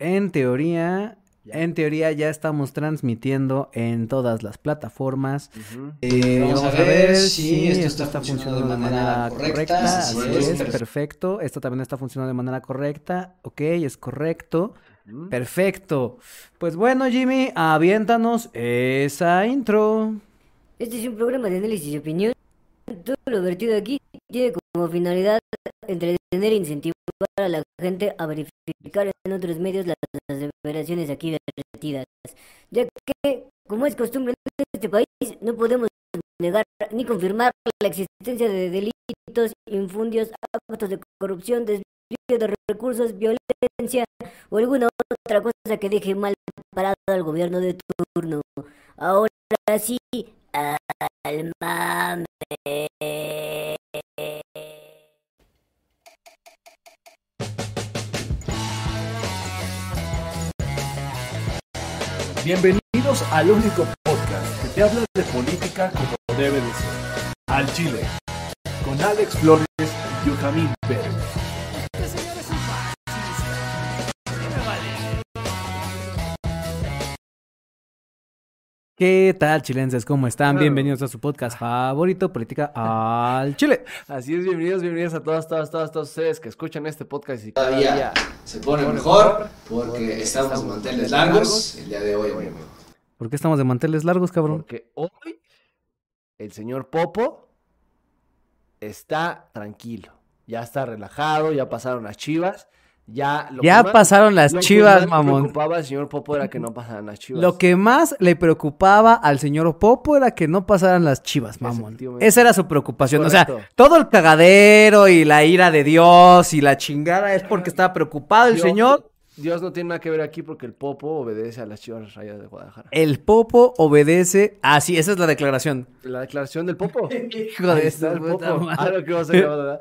En teoría, en teoría ya estamos transmitiendo en todas las plataformas. Eh, vamos, a ver si esto, está, funcionando de manera correcta. Así es, perfecto. Esto también está funcionando de manera correcta. Ok, es correcto. Perfecto. Pues bueno, Jimmy, aviéntanos esa intro. Este es un programa de análisis y opinión. Todo lo vertido aquí tiene como finalidad entretener e incentivar a la gente a verificar en otros medios las, las aquí vertidas, ya que, como es costumbre en este país, no podemos negar ni confirmar la existencia de delitos, infundios, actos de corrupción, desvío de recursos, violencia o alguna otra cosa que deje mal parado al gobierno de turno. Ahora sí, al mame. Bienvenidos al único podcast que te habla de política como debe de ser. Al Chile, con Alex Flores y Benjamín Pérez. ¿Qué tal, chilenses? ¿Cómo están? Bienvenidos a su podcast favorito, Política al Chile. Así es, bienvenidos, bienvenidos a todas, todas, todas, todos ustedes que escuchan este podcast y cada día se pone mejor porque estamos de manteles largos el día de hoy, amigo. ¿Por qué estamos de manteles largos, cabrón? Porque hoy el señor Popo está tranquilo, ya está relajado, ya pasaron las chivas ya, ya pasaron las chivas, mamón. Lo que preocupaba al señor Popo era que no pasaran las chivas. Lo que más le preocupaba al señor Popo era que no pasaran las chivas, mamón. Esa era su preocupación. O sea, todo el cagadero y la ira de Dios y la chingada es porque estaba preocupado el señor Dios no tiene nada que ver aquí porque el Popo obedece a las Chivas Rayas de Guadalajara. El Popo obedece. Ah, sí, esa es la declaración. La declaración del Popo. Hijo de está el Popo. Ah, lo que vas a acabar,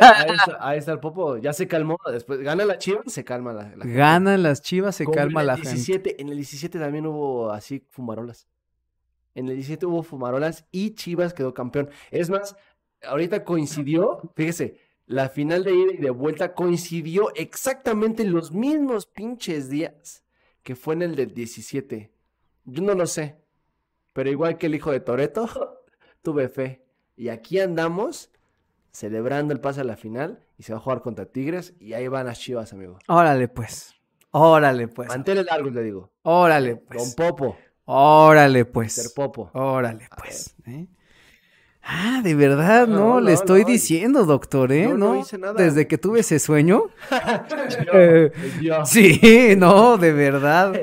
ahí, está, ahí está el Popo. Ya se calmó. Después gana la Chivas, se calma la, la Ganan las Chivas, se calma la 17, gente. En el 17 también hubo así fumarolas. En el 17 hubo fumarolas y Chivas quedó campeón. Es más, ahorita coincidió, fíjese, la final de ida y de vuelta coincidió exactamente en los mismos pinches días que fue en el del 17. Yo no lo sé, pero igual que el hijo de Toreto, tuve fe. Y aquí andamos celebrando el pase a la final y se va a jugar contra Tigres y ahí van las chivas, amigo. Órale, pues. Órale, pues. Mantele largo, le digo. Órale, pues. Con Popo. Órale, pues. Ser Popo. Órale, pues. ¿eh? Ah, de verdad, no, le estoy diciendo, doctor, ¿eh? No, hice nada. Desde que tuve ese sueño. Sí, no, de verdad.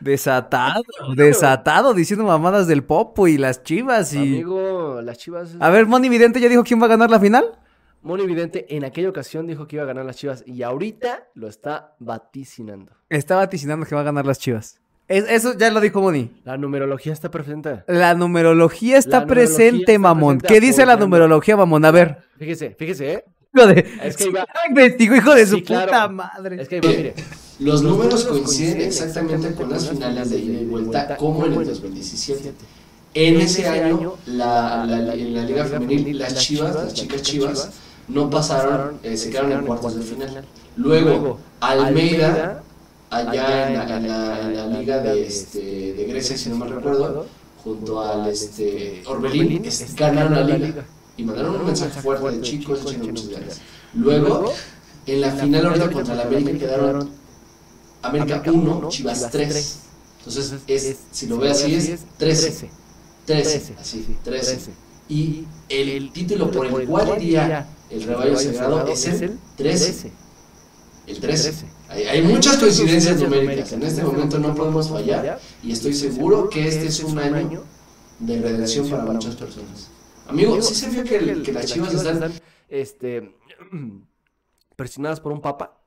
Desatado, desatado, diciendo mamadas del Popo y las chivas y. Amigo, las chivas. A ver, Moni Vidente ya dijo quién va a ganar la final. Moni Vidente en aquella ocasión dijo que iba a ganar las chivas y ahorita lo está vaticinando. Está vaticinando que va a ganar las chivas eso ya lo dijo Moni. La numerología está presente. La numerología está presente, mamón. ¿Qué dice la numerología, mamón? A ver. Fíjese, fíjese, ¿eh? Hijo de... Es que iba... Investigo, hijo de su puta madre. Es que iba, mire. Los números coinciden exactamente con las finales de ida y vuelta como en el 2017. En ese año, la, la, en la Liga Femenil, las chivas, las chicas chivas, no pasaron, eh, se quedaron en cuartos de final. Luego, Almeida allá en la, en la, liga de, este, de Grecia, si no me recuerdo, junto al este, Orbelín, ganaron la liga y mandaron un mensaje fuerte de chicos, echando muchas ganas. Luego, en la final ahorita contra la América quedaron América 1, Chivas 3. Entonces, es, si lo ve así, es 13. 13, así, 13. Y el título por el cual iría el rebaño sagrado es el 13. El 13. Hay, muchas coincidencias numéricas. En este momento no podemos fallar y estoy seguro que este es un año de redención para muchas personas. Amigo, ¿sí se vio que, las chivas están este, presionadas por un papa?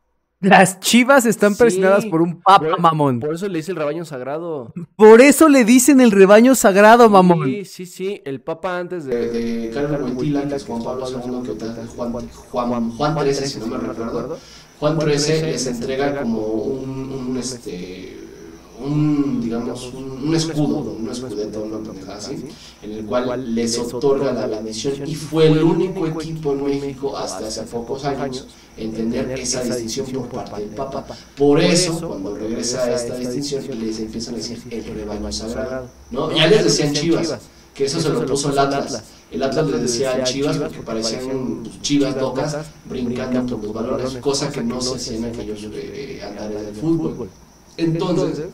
Las chivas están presionadas por un papa, mamón. Por eso le dice el rebaño sagrado. Por eso le dicen el rebaño sagrado, mamón. Sí, sí, sí. El papa antes de. De, Carmen Wojtyla, que es Juan Pablo II, que Juan, Juan, Juan, Juan si no me recuerdo Juan XIII les entrega como un, un, este, un, digamos, un, un escudo, un escudeto, una pendejada así, en el cual les otorga la bendición y fue el único equipo en México hasta hace pocos años en tener esa distinción por parte del Papa. Por eso, cuando regresa esta distinción, les empiezan a decir el rebaño sagrado. ¿no? Ya les decían Chivas, que eso se lo puso el Atlas. El Atlas les decía Chivas porque parecían chivas locas brincando por los balones, cosa que no se hacía en aquellos eh, andares del fútbol. Entonces,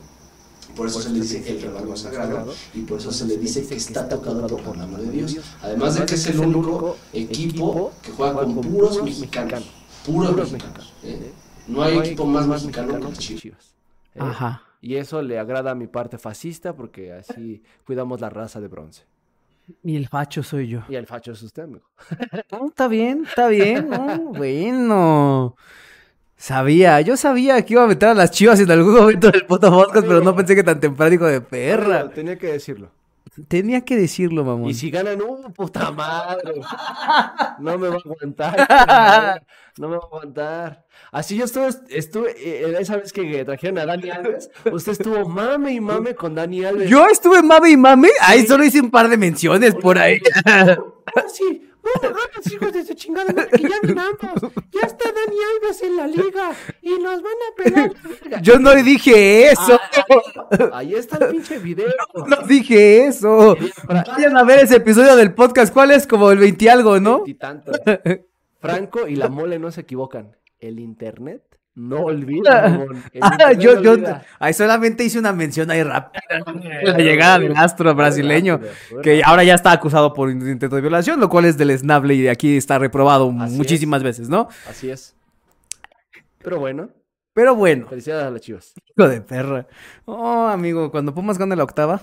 por eso se le dice el rebaño sagrado y por eso se le dice que está tocado por la mano de Dios. Además de que es el único equipo que juega con puros mexicanos. Puros mexicanos. ¿eh? No hay equipo más mexicano que Chivas. ¿eh? Ajá. Y eso le agrada a mi parte fascista porque así cuidamos la raza de bronce. Y el facho soy yo. Y el facho es usted, amigo. está bien, está bien. bueno. Sabía, yo sabía que iba a meter a las chivas en algún momento del puto podcast, pero no pensé que tan temprano, hijo de perra. tenía que decirlo. Tenía que decirlo, mamón. Y si ganan, ¡uh, puta madre! No me va a aguantar. No me va a aguantar. Así yo estuve, estuve eh, esa vez que trajeron a Dani Alves, usted estuvo mame y mame con Dani Alves. ¿Yo estuve mame y mame? Ahí solo hice un par de menciones por ahí. sí, no hagas hijos de su chingada madre, que ya ganamos. Ya está Dani Alves en la liga y nos van a pegar. Yo no dije eso. Ah, ahí está el pinche video. No, dije eso. Vayan a ver ese episodio del podcast. ¿Cuál es? Como el 20 algo, ¿no? tanto. Franco y la mole no se equivocan. El internet no olvida, ah, yo, yo ahí solamente hice una mención ahí rápida. la llegada del astro brasileño, que ahora ya está acusado por intento de violación, lo cual es del snable y de aquí está reprobado muchísimas veces, ¿no? Así es. Pero bueno. Pero bueno. Felicidades a las chivas. Hijo de perra. Oh, amigo, cuando Pumas gana la octava.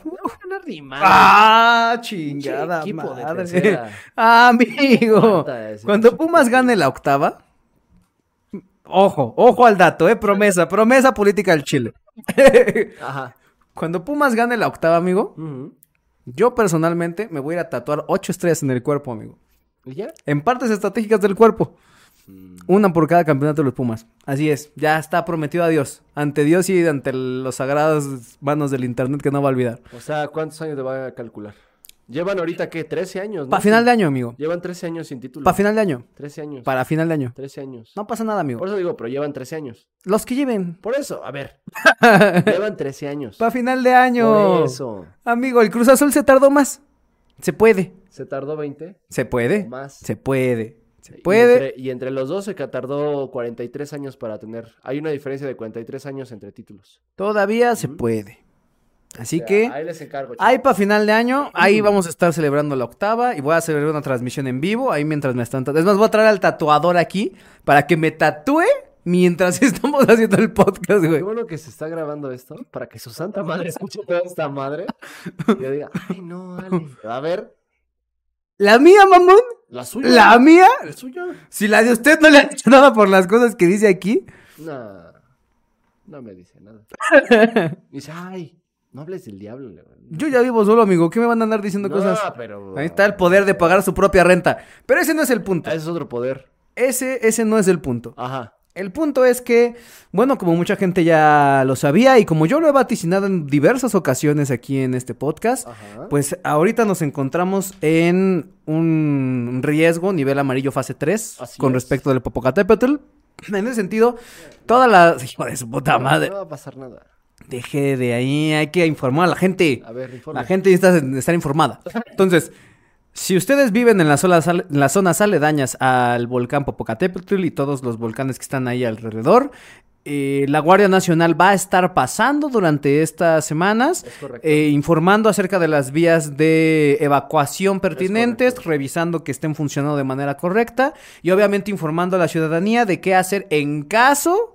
ah, chingada madre. amigo. Cuando Pumas gane la octava Ojo, ojo al dato, eh, promesa, promesa política del Chile. Ajá. Cuando Pumas gane la octava, amigo, yo personalmente me voy a ir a tatuar ocho estrellas en el cuerpo, amigo. ¿Y ya? En partes estratégicas del cuerpo. Mm. Una por cada campeonato de los Pumas. Así es, ya está prometido a Dios. Ante Dios y ante los sagrados manos del internet que no va a olvidar. O sea, ¿cuántos años te va a calcular? Llevan ahorita, ¿qué? 13 años, ¿no? Para final de año, amigo. Llevan 13 años sin título. Para final de año. 13 años. Para final de año. 13 años. No pasa nada, amigo. Por eso digo, pero llevan 13 años. Los que lleven. Por eso, a ver. llevan 13 años. Para final de año. Por eso. Amigo, el Cruz Azul se tardó más. Se puede. ¿Se tardó 20? Se puede. Más. Se puede. Se puede. Y entre, los dos se tardó 43 años para tener. Hay una diferencia de 43 años entre títulos. Todavía se puede. Así que ahí les encargo. Ahí para final de año, ahí vamos a estar celebrando la octava y voy a celebrar una transmisión en vivo ahí mientras me están. Es más, voy a traer al tatuador aquí para que me tatúe mientras estamos haciendo el podcast, güey. Qué bueno que se está grabando esto para que su santa madre escuche toda esta madre y yo diga, ay no, Ale. A ver. ¿La mía, mamón? ¿La suya? ¿La mía? ¿La suya? Si la de usted no le ha dicho nada por las cosas que dice aquí. No, no me dice nada. dice, ay, no hables del diablo, Yo ya vivo solo, amigo. ¿Qué me van a andar diciendo cosas? pero... Ahí está el poder de pagar su propia renta. Pero ese no es el punto. Ese es otro poder. Ese, ese no es el punto. Ajá. El punto es que, bueno, como mucha gente ya lo sabía y como yo lo he vaticinado en diversas ocasiones aquí en este podcast, pues ahorita nos encontramos en un riesgo nivel amarillo fase 3 con respecto del Popocatépetl. En ese sentido, todas las... Hijo de su puta madre. No va a pasar nada. Deje de ahí, hay que informar a la gente. A ver, La gente necesita estar informada. Entonces, si ustedes viven en las, zonas, las zonas aledañas al volcán Popocatépetl y todos los volcanes que están ahí alrededor, eh, la Guardia Nacional va a estar pasando durante estas semanas, eh, informando acerca de las vías de evacuación pertinentes, revisando que estén funcionando de manera correcta y obviamente informando a la ciudadanía de qué hacer en caso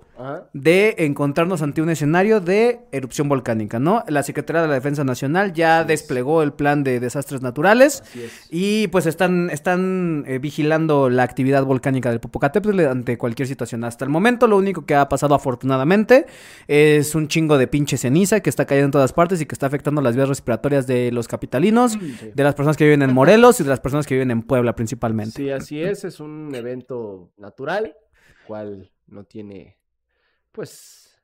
de encontrarnos ante un escenario de erupción volcánica, ¿no? La Secretaría de la Defensa Nacional ya desplegó el plan de desastres naturales y pues están, están eh, vigilando la actividad volcánica del Popocatépetl ante cualquier situación. Hasta el momento lo único que ha pasado afortunadamente es un chingo de pinche ceniza que está cayendo en todas partes y que está afectando las vías respiratorias de los capitalinos, de las personas que viven en Morelos y de las personas que viven en Puebla principalmente. Sí, así es, es un evento natural, cual no tiene pues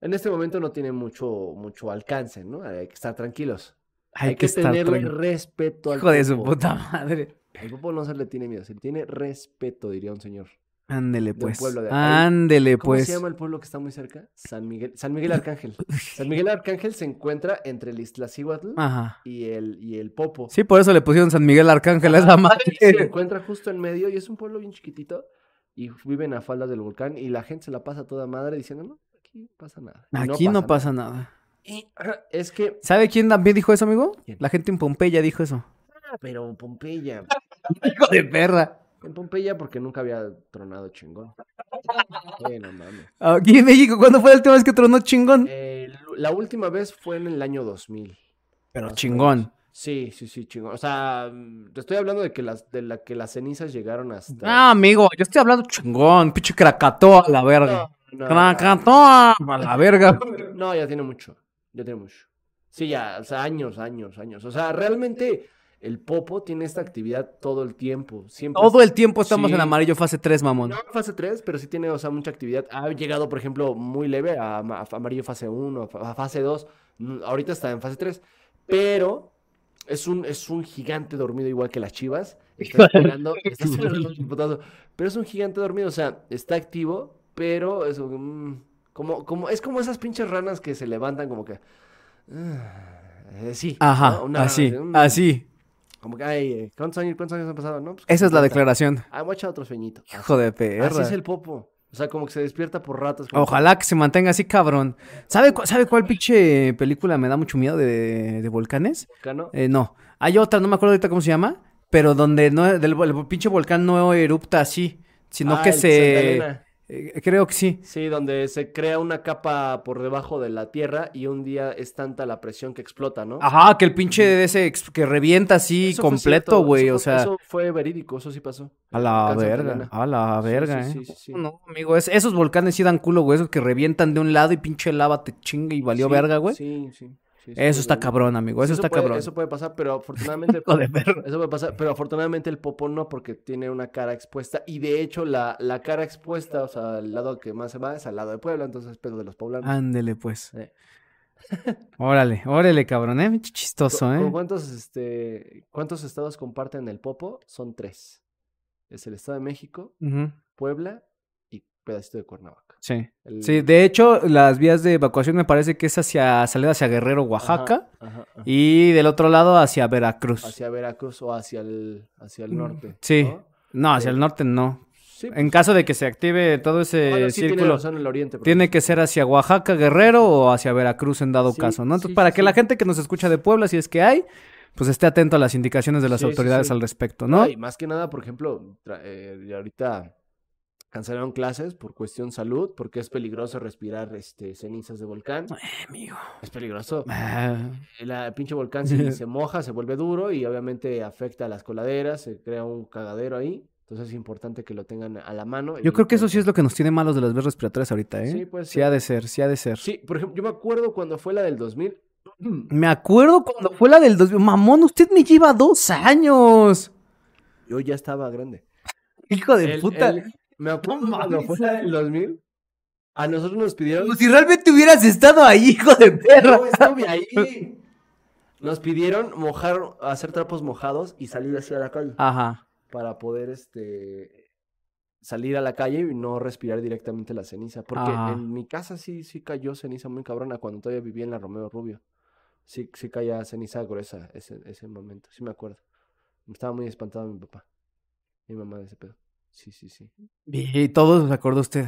En este momento no tiene mucho, mucho alcance, ¿no? Hay que estar tranquilos. Hay, Hay, que, tenerle respeto al Hijo de su puta madre. Al popo no se le tiene miedo, se le tiene respeto, diría un señor. Ándele, pues. de- Ándele, ¿Cómo pues. se llama el pueblo que está muy cerca? San Miguel, San Miguel Arcángel. San Miguel Arcángel se encuentra entre el Iztaccíhuatl y el, y el Popo. Sí, por eso le pusieron San Miguel Arcángel a esa Y se madre. encuentra justo en medio y es un pueblo bien chiquitito y viven a faldas del volcán y la gente se la pasa toda madre diciendo, no, aquí pasa nada. Y Aquí no pasa nada. Es que, ¿Sabe quién también dijo eso, amigo? ¿Quién? La gente en Pompeya dijo eso. ah, pero Pompeya, Hijo de perra. en Pompeya porque nunca había tronado chingón. No mames. Aquí en México, ¿cuándo fue la última vez que tronó chingón? Eh, la última vez fue en el año 2000. Pero chingón. menos. Sí, sí, sí, chingón. O sea, mm, te estoy hablando de que las, de la que las cenizas llegaron hasta. Ah, amigo, yo estoy hablando chingón. Pinche Krakatoa a la verga. no, no, Krakatoa a la verga. no, ya tiene mucho. Ya tiene mucho. Sí, ya, o sea, años, años, años. O sea, realmente el Popo tiene esta actividad todo el tiempo. Siempre Todo el tiempo estamos Sí. en amarillo fase 3, mamón. No, fase 3, pero sí tiene, o sea, mucha actividad. Ha llegado, por ejemplo, muy leve a, a amarillo fase 1, a fa- a fase 2. Mm, Ahorita está en fase 3. Pero es un, es un gigante dormido igual que las chivas. Está esperando, está esperando un putazo. Pero es un gigante dormido, o sea, está activo, pero es, un- como, como, es como esas pinches ranas que se levantan como que... ah, sí. Ajá, ¿no? Una rana así, "Mm", así. Como que, ay, eh, ¿cuántos años, cuántos años han pasado? No, pues, Esa es la 50. declaración. Ah, voy a echar otro sueñito. Así. Hijo de Así perra. es el popo. O sea, como que se despierta por que- Ojalá que se mantenga así, cabrón. ¿Sabe, cu- ¿sabe cuál pinche película me da mucho miedo de, de volcanes? Cano. Eh, no. Hay otra, no me acuerdo ahorita cómo se llama, pero donde no, del, el pinche volcán no erupta así, sino Ah, que el se... Eh, creo que sí. Sí, donde se crea una capa por debajo de la tierra y un día es tanta la presión que explota, ¿no? Ajá, que el pinche de ese que revienta así Eso completo, güey, o sea... Eso fue verídico, eso sí pasó. A la verga, Elena. a la verga, sí, ¿eh? sí, sí, sí. No, amigo, es- esos volcanes sí dan culo, güey, esos que revientan de un lado y pinche lava te chinga y valió verga, güey. Sí, sí. Sí, Eso está cabrón, amigo, eso está puede- cabrón. Eso puede pasar, pero afortunadamente... De. Eso puede pasar, pero afortunadamente el popo no, porque tiene una cara expuesta. Y de hecho, la, la cara expuesta, o sea, el lado que más se va es al lado de Puebla, entonces es pedo de los poblanos. Ándele, pues. Sí. Órale, órale, cabrón, ¿eh? Chistoso, ¿Con- con ¿eh? cuántos, este, ¿Cuántos estados comparten el Popo? Son tres. Es el Estado de México, Puebla pedacito de Cuernavaca. Sí. El- Sí, de hecho, las vías de evacuación me parece que es hacia salida hacia Guerrero, Oaxaca, ajá, ajá. y del otro lado hacia Veracruz. Hacia Veracruz o hacia el, hacia el Mm, norte. sí. ¿no? No, hacia el Eh, norte no. Sí, En caso de que se active todo ese bueno, sí tiene círculo, razón el oriente. tiene que ser hacia Oaxaca, Guerrero o hacia Veracruz en dado Sí, caso, ¿no? Entonces, sí, para que la gente que nos escucha de Puebla, si es que hay, pues esté atento a las indicaciones de las autoridades al respecto, ¿no? Y más que nada, por ejemplo, eh, ahorita cancelaron clases por cuestión salud, porque es peligroso respirar este, cenizas de volcán. amigo. Es peligroso. Ah, El pinche volcán si se moja, se vuelve duro y obviamente afecta a las coladeras, se crea un cagadero ahí. Entonces es importante que lo tengan a la mano. Yo creo que eso sí es lo que nos tiene malos de las vías respiratorias ahorita, ¿eh? Sí, puede Sí ha de ser, sí ha de ser. Sí, por ejemplo, yo me acuerdo cuando fue la del 2000. Me acuerdo cuando fue la del 2000. Mamón, usted me lleva dos años. Yo ya estaba grande. Hijo de El- puta. el- me acuerdo No cuando fue la del 2000. A nosotros nos pidieron. Como si realmente hubieras estado ahí, hijo de perra. Estuve ahí. Nos pidieron mojar, hacer trapos mojados y salir hacia la calle. Ajá. Para poder este salir a la calle y no respirar directamente la ceniza. Porque Ajá. en mi casa sí, sí cayó ceniza muy cabrona cuando todavía vivía en la Romeo Rubio. Sí, sí caía ceniza gruesa ese, ese momento. Sí me acuerdo. Estaba muy espantado mi papá. Mi mamá de ese pedo. Sí, sí, sí. Y todo se acordó usted.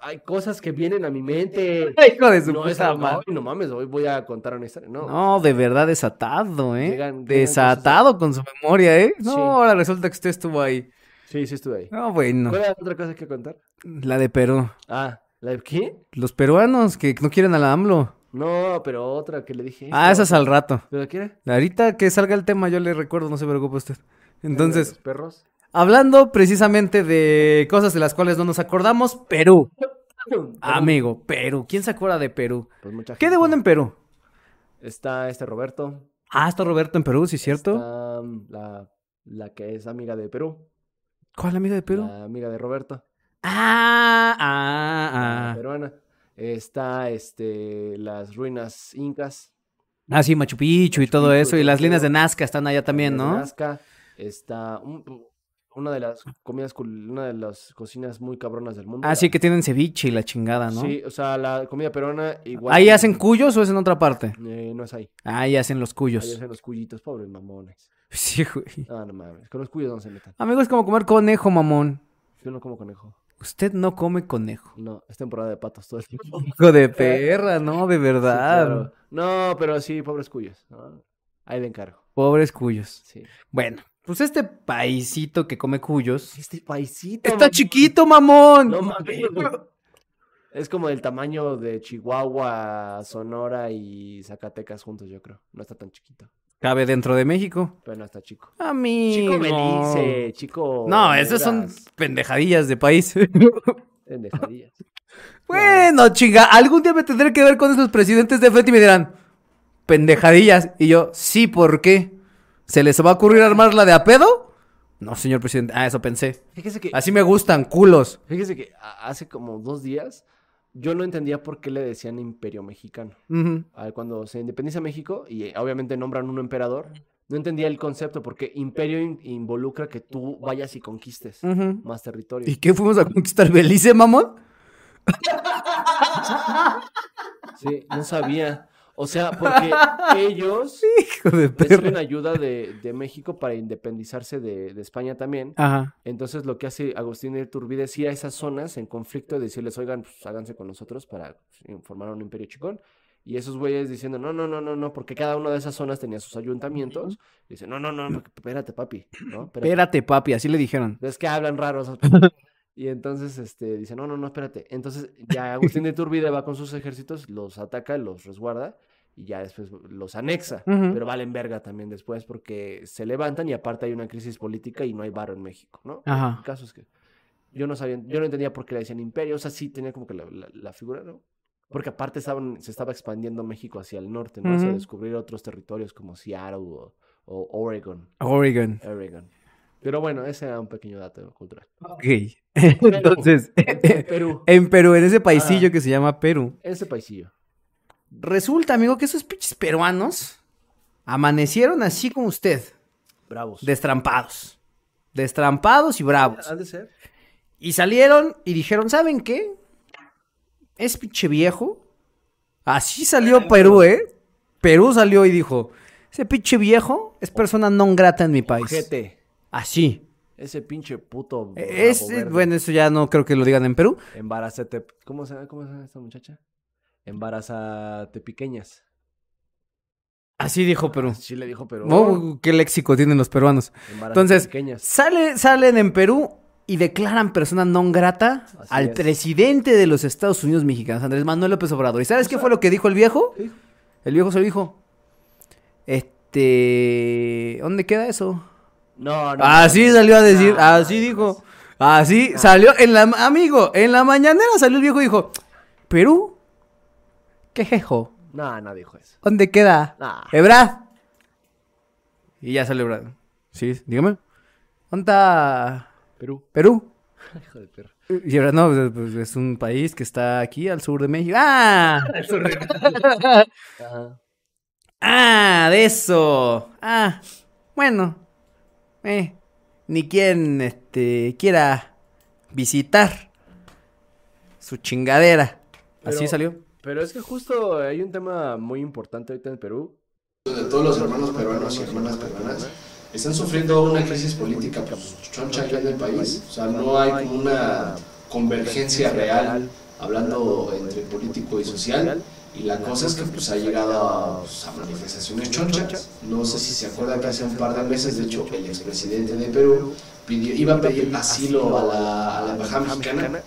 Hay cosas que vienen a mi mente. Hijo de su No, es puta madre. "Ay, no mames, hoy voy a contar una historia. No, No, de verdad desatado, ¿eh? Llegan- llegan desatado con su memoria, ¿eh? No, Sí. ahora resulta que usted estuvo ahí. Sí, sí estuve ahí. No, bueno. ¿Cuál era la otra cosa que contar? La de Perú. Ah, ¿la de qué? Los peruanos que no quieren a la AMLO. No, pero otra que le dije. Ah, esas otra. al rato. ¿Pero qué era? Ahorita que salga el tema yo le recuerdo, no se preocupe usted. Entonces, ¿Los perros? Hablando precisamente de cosas de las cuales no nos acordamos, Perú. Amigo, Perú. ¿Quién se acuerda de Perú? Pues mucha ¿Qué de bueno en Perú? Está este Roberto. Ah, está Roberto en Perú, ¿sí cierto? Está mm, la, la que es amiga de Perú. ¿Cuál amiga de Perú? La amiga de Roberto. Ah, ah, ah. peruana. Está este, las ruinas incas. Ah, sí, Machu Picchu y todo Picchu, eso. Y las líneas de. Nazca están allá también, ¿no? Nazca. Está un- una de las comidas, una de las cocinas muy cabronas del mundo. Ah, la- sí, que tienen ceviche y la chingada, ¿no? Sí, o sea, la comida peruana igual. ¿Ahí que- hacen cuyos o es en otra parte? Eh, no es ahí. Ahí hacen los Ahí cuyos. hacen los cuyitos, pobres mamones. Sí, güey. Ah, no mames. Con los cuyos no se metan. Amigo, es como comer conejo, mamón. Yo no como conejo. Usted no come conejo. No, es temporada de patos todo el tiempo. Hijo de perra, ¿no? De Sí, verdad. claro. No, pero sí, pobres cuyos. ¿no? Ahí le encargo. Pobres cuyos. Sí. Bueno, pues este paisito que come cuyos. Este paisito. Está mamón. chiquito, mamón. No mames. Es como del tamaño de Chihuahua, Sonora y Zacatecas juntos, yo creo. No está tan chiquito, Cabe dentro de México. pero no está chico. Amigo. Chico Belice, chico. No, esas son pendejadillas de país. pendejadillas. bueno, chinga, algún día me tendré que ver con esos presidentes de frente y me dirán, pendejadillas. Y yo, sí, ¿por qué? ¿Se les va a ocurrir armarla de a pedo? No, señor presidente. Ah, eso pensé. Fíjese que, Así me gustan, culos. fíjese que hace como dos días yo no entendía por qué le decían imperio mexicano. Cuando se independiza México y eh, obviamente nombran un emperador, no entendía el concepto porque imperio in- involucra que tú vayas y conquistes más territorio. ¿Y qué fuimos a conquistar Belice, mamón? Sí, no sabía. O sea, porque ellos Hijo de reciben ayuda de, de México para independizarse de, de España también. Ajá. Entonces lo que hace Agustín de Iturbide es ir a esas zonas en conflicto y decirles, oigan, pues háganse con nosotros para pues, formar un imperio chicón. Y esos güeyes diciendo, no, no, no, no, no, porque cada una de esas zonas tenía sus ayuntamientos. Dicen, no, no, no, espérate, papi, ¿no? Espérate. Espérate, papi, así le dijeron. Es que hablan raros. Y entonces, este, dice, no, no, no, espérate. Entonces, ya Agustín de Iturbide va con sus ejércitos, los ataca, los resguarda y ya después los anexa. Pero valen verga también después porque se levantan y aparte hay una crisis política y no hay varo en México, ¿no? Ajá. El caso es que yo no sabía, yo no entendía por qué le decían imperio, o sea, sí tenía como que la, la- la figura, ¿no? Porque aparte estaban, se estaba expandiendo México hacia el norte, ¿no? Hacia descubrir otros territorios como Seattle o, o Oregon. Oregon. Oregon. Pero bueno, ese era un pequeño dato cultural. Ok. Entonces, Perú. en Perú, en ese paisillo que se llama Perú, Ese paisillo. resulta, amigo, que esos pinches peruanos amanecieron así como usted, Bravos. destrampados. Destrampados y bravos. ¿Ha de ser? Y salieron y dijeron, ¿saben qué? Es pinche viejo. Así salió Perú, ¿eh? Perú salió y dijo, ese pinche viejo es persona non grata en mi país. Ojete. Así. Ese pinche puto. Es, rabo verde. bueno, eso ya no creo que lo digan en Perú. Embarazate. ¿Cómo se, ¿Cómo se llama esta muchacha? Embarazate pequeñas. Así dijo Perú. Sí le dijo, pero. Oh, qué léxico tienen los peruanos. Embarazate Entonces, pequeñas. sale, salen en Perú y declaran persona non grata Así al es. presidente de los Estados Unidos mexicanos, Andrés Manuel López Obrador. ¿Y sabes qué fue lo que dijo el viejo? ¿Qué dijo? El viejo se lo dijo. Este. ¿Dónde queda eso? No, no. Así no, salió a decir, no, así no, dijo. Así salió en la amigo, en la mañanera salió el viejo y dijo, "Perú, ¿qué jejo? No, no dijo eso. ¿Dónde queda? Nah. Ebrad." Y ya salió Ebrad. Sí, dígame. ¿Dónde está Perú. Perú? Hijo de perro. Y Ebrad, no, pues, pues, es un país que está aquí al sur de México. ¡Ah! Ajá. ¡Ah! De eso. Ah, bueno. Eh, ni quien este, quiera visitar su chingadera. Así salió. Pero es que justo hay un tema muy importante ahorita en Perú. de todos los hermanos peruanos y hermanas peruanas están sufriendo una crisis política pues, choncha aquí en el país. O sea, no hay como una convergencia real hablando entre político y social. Y la cosa es que pues ha llegado a, pues, a manifestaciones chonchas. No sé si se acuerda que hace un par de meses, de hecho, el expresidente de Perú iba a pedir asilo a la, a la embajada mexicana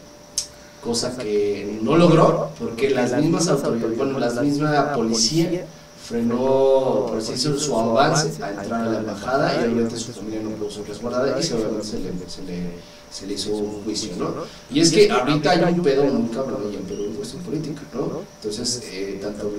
cosa que no logró porque las mismas autoridades, bueno, la misma policía frenó por así decirlo, su avance a entrar a la embajada y obviamente su familia no pudo ser resguardada y se, se le, se, le, se le hizo un juicio, ¿no? Y es que ahorita hay un pedo muy cabrón en Perú en cuestión política, ¿no? Entonces, eh, tanto,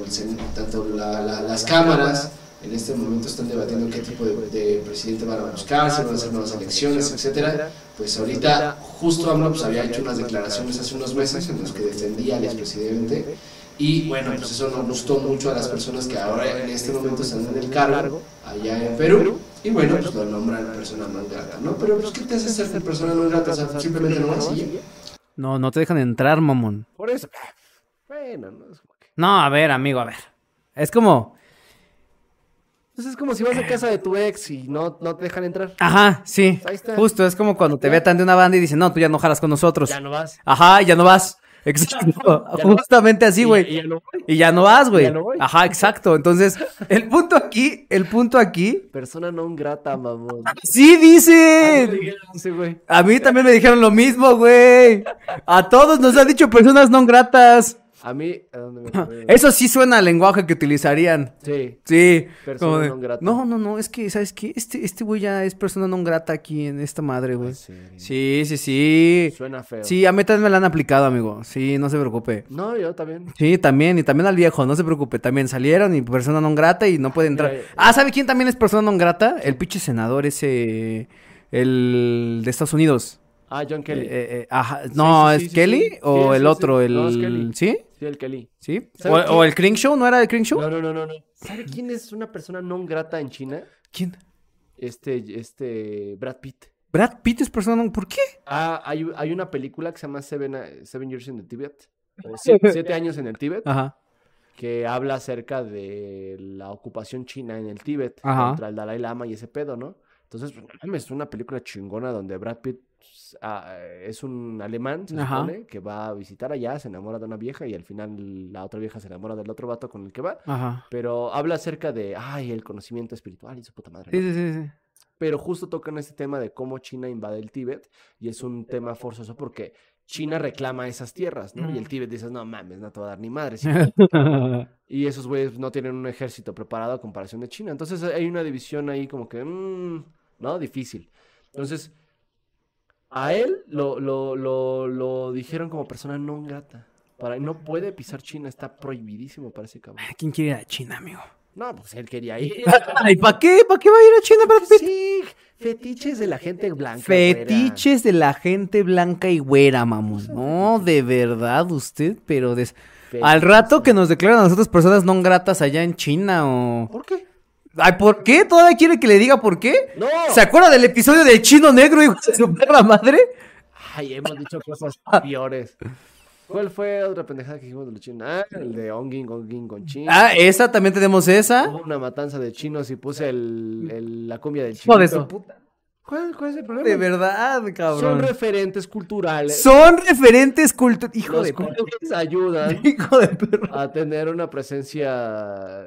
tanto la- la- las cámaras En este momento están debatiendo qué tipo de, de presidente van a buscar, si van a hacer nuevas elecciones, etcétera. Pues ahorita, justo AMLO pues, había hecho unas declaraciones hace unos meses en las que defendía al expresidente. Y bueno, pues eso no gustó mucho a las personas que ahora en este momento están en el cargo, allá en Perú. Y bueno, pues lo nombran persona non grata, ¿no? Pero pues, ¿qué te hace ser persona non grata? O sea, simplemente no vas y. No, no te dejan entrar, mamón. Por eso. Bueno, no es como que. No, a ver, amigo, a ver. Es como. Pues es como si vas a casa de tu ex y no, no te dejan entrar. Ajá, sí. Ahí está. Justo, es como cuando te vetan de una banda y dicen, no, tú ya no jalas con nosotros. Ya no vas. Ajá, ya no vas. Exacto. No- Justamente así, Y- güey. y ya no voy. Y ya no vas, güey. Ya no voy. Ajá, exacto. Entonces, el punto aquí, el punto aquí, Persona non grata, mamón. sí dice. Sí, güey. A mí también me dijeron lo mismo, güey. A todos nos han dicho personas no gratas. A mí, ¿a dónde me fue? Eso sí suena al lenguaje que utilizarían. Sí. Sí. Persona de, non grata. No, no, no, es que, ¿sabes qué? Este, este güey ya es persona non grata aquí en esta madre, güey. Sí. Sí, sí, sí. Suena feo. Sí, a mí también me la han aplicado, amigo. Sí, no se preocupe. No, yo también. Sí, también, y también al viejo, no se preocupe. También salieron y persona non grata y no puede entrar. Mira, Ah, ¿sabe quién también es persona non grata? El pinche senador ese. El de Estados Unidos. Ah, John Kelly. Eh, eh, eh, ajá. No, sí, ¿es sí, Kelly? ¿O el otro? El... No, es Kelly. ¿Sí? Sí, el Kelly. ¿Sí? ¿Sabe ¿O, el Kring Show? ¿No era el Kring Show? No, no, no, no, no. ¿Sabe quién es una persona non grata en China? ¿Quién? Este, este, Brad Pitt. Brad Pitt es persona non... ¿Por qué? Ah, hay, hay una película que se llama Seven, eh, Seven Years in the Tibet. o siete, siete años en el Tíbet. Ajá. que habla acerca de la ocupación china en el Tíbet Ajá. contra el Dalai Lama y ese pedo, ¿no? Entonces, pues, es una película chingona donde Brad Pitt ah, es un alemán, se Ajá. supone, que va a visitar allá, se enamora de una vieja y al final la otra vieja se enamora del otro vato con el que va. Ajá. Pero habla acerca de, ay, el conocimiento espiritual y su puta madre. Sí, ¿no? sí, sí, sí. Pero justo tocan este tema de cómo China invade el Tíbet y es un tema forzoso porque China reclama esas tierras, ¿no? Y el Tíbet dices, no mames, no te va a dar ni madre. sí". Y esos güeyes no tienen un ejército preparado a comparación de China. Entonces hay una división ahí como que, mm, ¿no? Difícil. Entonces, a él lo, lo, lo, lo dijeron como persona no grata. Para, no puede pisar China, está prohibidísimo para ese cabrón. ¿Quién quiere ir a China, amigo? No, pues él quería ir. Ay, ¿para qué? ¿Para qué va a ir a China, Brad Pitt? Sí, fetiches de la gente blanca. güera. Fetiches de la gente blanca y güera, mamón. No, de verdad, usted, pero des- al rato que nos declaran a nosotros personas no gratas allá en China o... ¿Por qué? Ay, ¿por qué? ¿Todavía quiere que le diga por qué? ¡No! ¿Se acuerda del episodio del chino negro y de su perra madre? Ay, hemos dicho cosas peores. ¿Cuál fue otra pendejada que dijimos de los chinos? Ah, el de Onging, Onging con Chin. Ah, esa, también tenemos esa. Hubo una matanza de chinos y puse el, el- la cumbia del Hijo chino. de puta. ¿Cuál, ¿Cuál es el problema? De verdad, Son cabrón. referentes culturales. Son referentes culturales. Hijo los de cuales ayudan Hijo de a tener una presencia.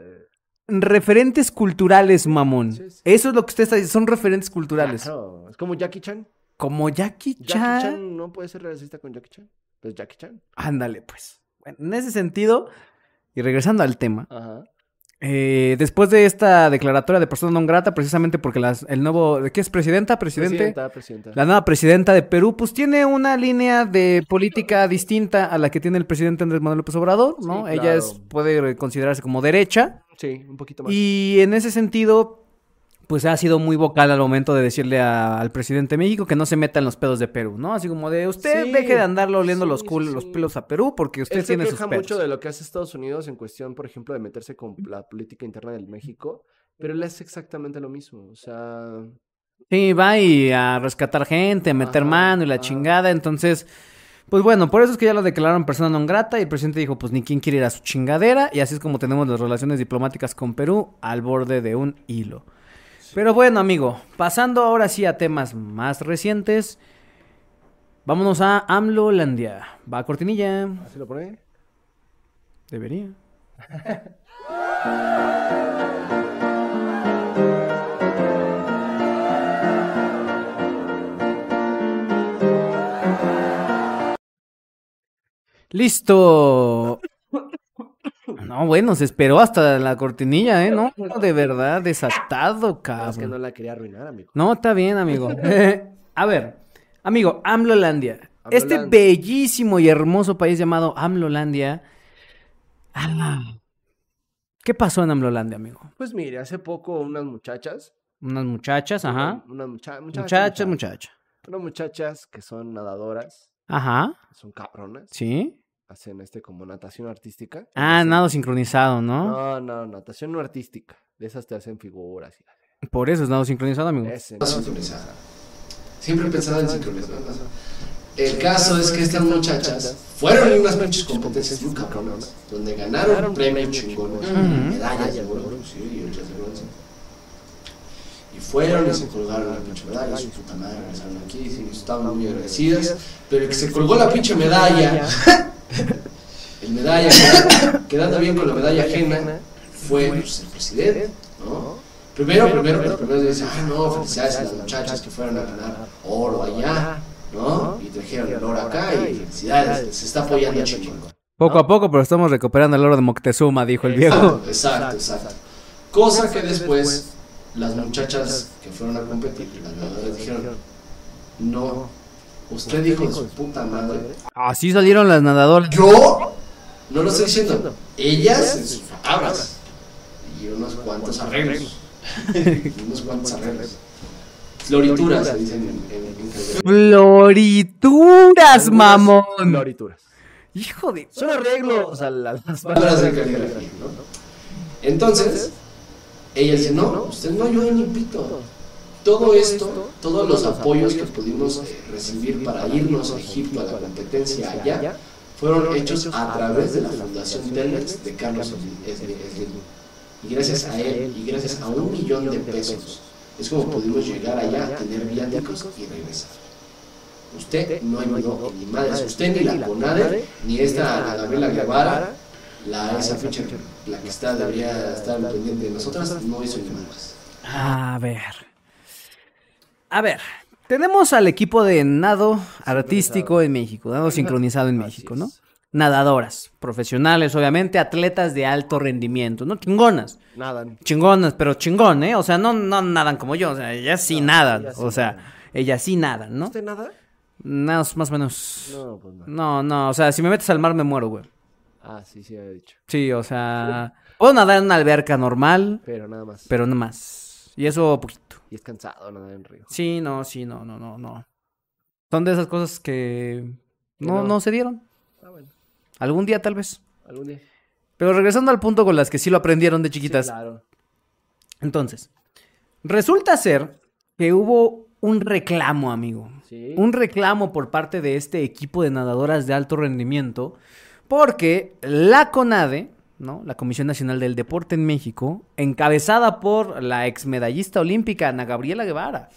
Referentes culturales, mamón. Sí, sí. Eso es lo que usted está diciendo. Son referentes culturales. Claro, Es como Jackie Chan. Como Jackie Jackie Chan. Chan no puede ser racista con Jackie Chan. Pues Jackie Chan. Ándale, pues. Bueno, en ese sentido, y regresando al tema, Ajá. Eh, después de esta declaratoria de persona non grata, precisamente porque las, el nuevo, ¿qué es presidenta? Presidente. Presidenta, presidenta. La nueva presidenta de Perú, pues tiene una línea de política distinta a la que tiene el presidente Andrés Manuel López Obrador, ¿no? Sí, Ella es, puede considerarse como derecha. Sí, un poquito más. Y en ese sentido, pues ha sido muy vocal al momento de decirle a- al presidente de México que no se meta en los pedos de Perú, ¿no? Así como de usted Sí, deje de andarle oliendo sí, los, sí, cul- los pelos a Perú porque usted Él se tiene sus queja pedos. mucho de lo que hace Estados Unidos en cuestión, por ejemplo, de meterse con la política interna del México, pero él hace exactamente lo mismo. O sea, Sí, va y a rescatar gente, a meter Ajá, mano y la ajá. chingada. Entonces, pues bueno, por eso es que ya lo declararon persona non grata y el presidente dijo, pues ni quién quiere ir a su chingadera. Y así es como tenemos las relaciones diplomáticas con Perú al borde de un hilo. Pero bueno, amigo, pasando ahora sí a temas más recientes. Vámonos a AMLOlandia. Va a cortinilla. así lo pone. Debería. Listo. No, bueno, se esperó hasta la cortinilla, ¿eh? No, de verdad, desatado, Es que cabrón. no la quería arruinar, amigo. No, está bien, amigo. a ver, amigo, AMLOlandia. Este bellísimo y hermoso país llamado AMLOlandia. Ah, ¿Qué pasó en Amlolandia, amigo? Pues mire, hace poco unas muchachas. Unas muchachas, ajá. Unas mucha- muchachas. Muchachas, muchachas. muchacha. Unas muchachas que son nadadoras, Ajá, son cabronas. sí. Hacen este como natación artística. Ah, nado sincronizado, ¿no? No, no, natación no artística. De esas te hacen figuras. y- Por eso es nado sincronizado, amigo. Ese, ¿no? sincronizada. Siempre he pensado en sincronizar. El caso es que estas muchachas fueron en unas pinches competencias muy cabronas, donde ganaron premios chingones, medallas de oro, sí, y otras de bronce. Y fueron y se colgaron la pinche medalla, su puta madre, regresaron aquí, estaban muy agradecidas, pero el que se colgó la pinche medalla, el medalla, quedando- quedando bien con la medalla ajena, fue pues, el presidente, ¿no? Primero, primero, pero primero dice, ah, no, felicidades a las muchachas que fueron a ganar oro allá, ¿no? Y trajeron el oro acá y felicidades, se está apoyando chingón. Poco a poco, pero estamos recuperando el oro de Moctezuma, dijo el viejo. Exacto, exacto. Cosa que después las muchachas que fueron a competir, las ganadoras dijeron, no, usted dijo de su puta madre. Así salieron las nadadoras. Yo no lo estoy diciendo, ellas en sus palabras y unos cuantos arreglos. unos cuantos arreglos. Florituras, se dicen en, en, en castellano. Florituras, mamón. Florituras. Hijo de... Son arreglos a la- las palabras de caligrafía, ¿no? Entonces, ella dice, no, usted no ayuda ni pito. Todo esto, todos los apoyos que pudimos eh, recibir para irnos a Egipto a la competencia allá, fueron hechos a través de la Fundación Telmex de Carlos Slim. Y gracias a él, y gracias a un millón de pesos, es como pudimos llegar allá, tener viáticos y regresar. Usted no ayudó ni madres, usted ni la CONADE, ni esta Gabriela Guevara, la esa pinche, la que está, debería estar al pendiente de nosotras, no hizo ni madres. A ver. A ver. Tenemos al equipo de nado artístico en México, nado sincronizado en México, ¿no? Nadadoras, profesionales, obviamente, atletas de alto rendimiento, ¿no? Chingonas. Nadan. Chingonas, pero chingón, ¿eh? O sea, no, no nadan como yo, o sea, ellas sí No, nadan, sí o sea, ellas sí nadan, ¿no? ¿Usted nada? Más, más o menos. No, pues no. No, no, o sea, si me metes al mar me muero, güey. Ah, sí, sí, había dicho. Sí, o sea, puedo nadar en una alberca normal, Pero nada más. pero no más. Y eso poquito. Y es cansado nadar en río. Sí, no, sí, no, no, no, no. Son de esas cosas que no, no. no se dieron. Ah, bueno. Algún día tal vez. Algún día. Pero regresando al punto con las que sí lo aprendieron de Sí, chiquitas. claro. Entonces, resulta ser que hubo un reclamo, amigo. Sí. Un reclamo por parte de este equipo de nadadoras de alto rendimiento, porque la CONADE, ¿no? La Comisión Nacional del Deporte en México, encabezada por la exmedallista olímpica Ana Gabriela Guevara,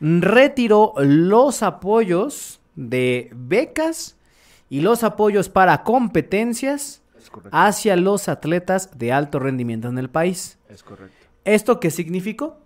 retiró los apoyos de becas y los apoyos para competencias hacia los atletas de alto rendimiento en el país. Es correcto. ¿Esto qué significó?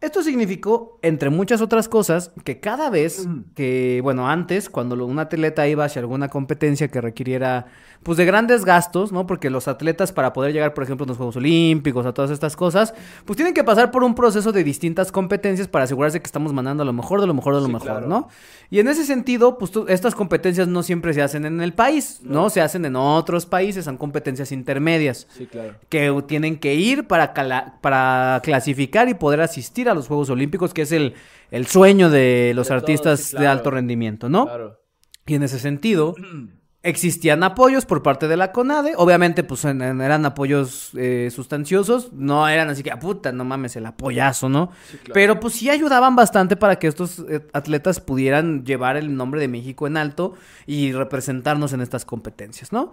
Esto significó, entre muchas otras cosas, que cada vez que, bueno, antes, cuando un atleta iba hacia alguna competencia que requiriera, pues, de grandes gastos, ¿no? Porque los atletas, para poder llegar, por ejemplo, a los Juegos Olímpicos, a todas estas cosas, pues tienen que pasar por un proceso de distintas competencias para asegurarse que estamos mandando a lo mejor de lo mejor de lo Sí, mejor, claro. ¿no? Y en ese sentido, pues tú- estas competencias no siempre se hacen en el país, ¿no? Se hacen en otros países, son competencias intermedias Sí, claro. que tienen que ir para, para clasificar y poder asistir a los Juegos Olímpicos, que es el, el sueño de los De todos, artistas de alto rendimiento, ¿no? Claro. Y en ese sentido, existían apoyos por parte de la CONADE. Obviamente, pues eran apoyos eh, sustanciosos. No eran así que, ah, puta, no mames, el apoyazo, ¿no? Sí, claro. Pero pues sí ayudaban bastante para que estos eh, atletas pudieran llevar el nombre de México en alto y representarnos en estas competencias, ¿no?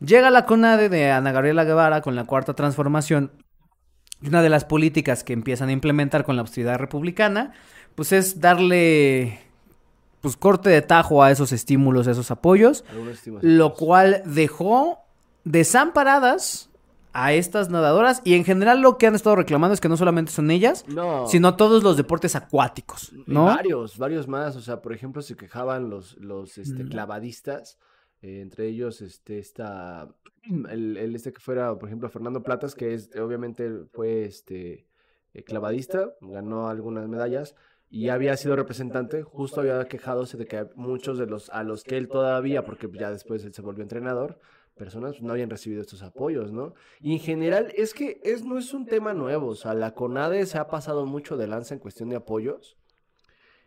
Llega la CONADE de Ana Gabriela Guevara con la cuarta transformación. Una de las políticas que empiezan a implementar con la austeridad republicana, pues es darle pues corte de tajo a esos estímulos, a esos apoyos, lo cual dejó desamparadas a estas nadadoras y en general lo que han estado reclamando es que no solamente son ellas, No. sino todos los deportes acuáticos, Y ¿no? Varios, varios más. O sea, por ejemplo, se quejaban los, los este, Mm. clavadistas. Eh, entre ellos, este, esta, el, el este que fuera, por ejemplo, Fernando Platas, que es, obviamente fue este eh, clavadista, ganó algunas medallas y había sido representante, justo había quejándose de que muchos de los a los que él todavía, porque ya después él se volvió entrenador, personas no habían recibido estos apoyos, ¿no? Y en general es que es, no es un tema nuevo, o sea, la CONADE se ha pasado mucho de lanza en cuestión de apoyos,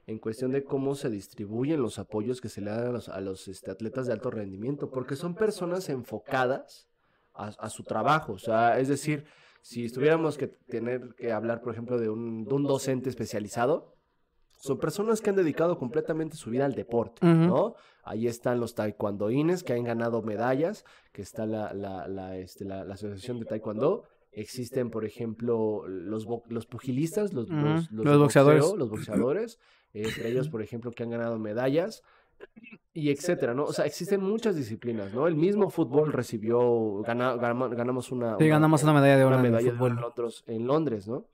en cuestión de cómo se distribuyen los apoyos que se le dan a los, este, atletas de alto rendimiento, porque son personas enfocadas a, su trabajo, o sea, es decir, si estuviéramos que tener que hablar, por ejemplo, de un, de un docente especializado, son personas que han dedicado completamente su vida al deporte, ¿no? Ahí están los taekwondoines que han ganado medallas, que está la, la, la, este, la, asociación de taekwondo. Existen, por ejemplo, los, los pugilistas, los, los, boxeadores. los boxeadores, entre ellos, por ejemplo, que han ganado medallas y etcétera, ¿no? O sea, existen muchas disciplinas, ¿no? El mismo fútbol recibió, ganamos una, sí, ganamos una medalla de oro medalla en, Londres, en Londres, ¿no?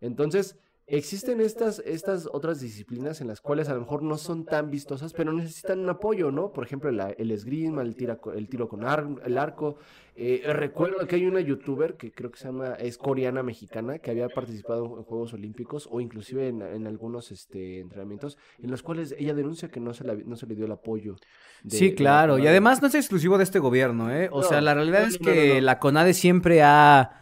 Entonces, existen estas, estas otras disciplinas en las cuales a lo mejor no son tan vistosas, pero necesitan un apoyo, ¿no? Por ejemplo, el esgrima, el, tira, el tiro con el arco. Eh, recuerdo que hay una youtuber que creo que se llama, es coreana mexicana, que había participado en Juegos Olímpicos o inclusive en, algunos este, entrenamientos, en los cuales ella denuncia que no se, no se le dio el apoyo. sí, claro, y además no es exclusivo de este gobierno, ¿eh? O sea, la realidad es que la CONADE siempre ha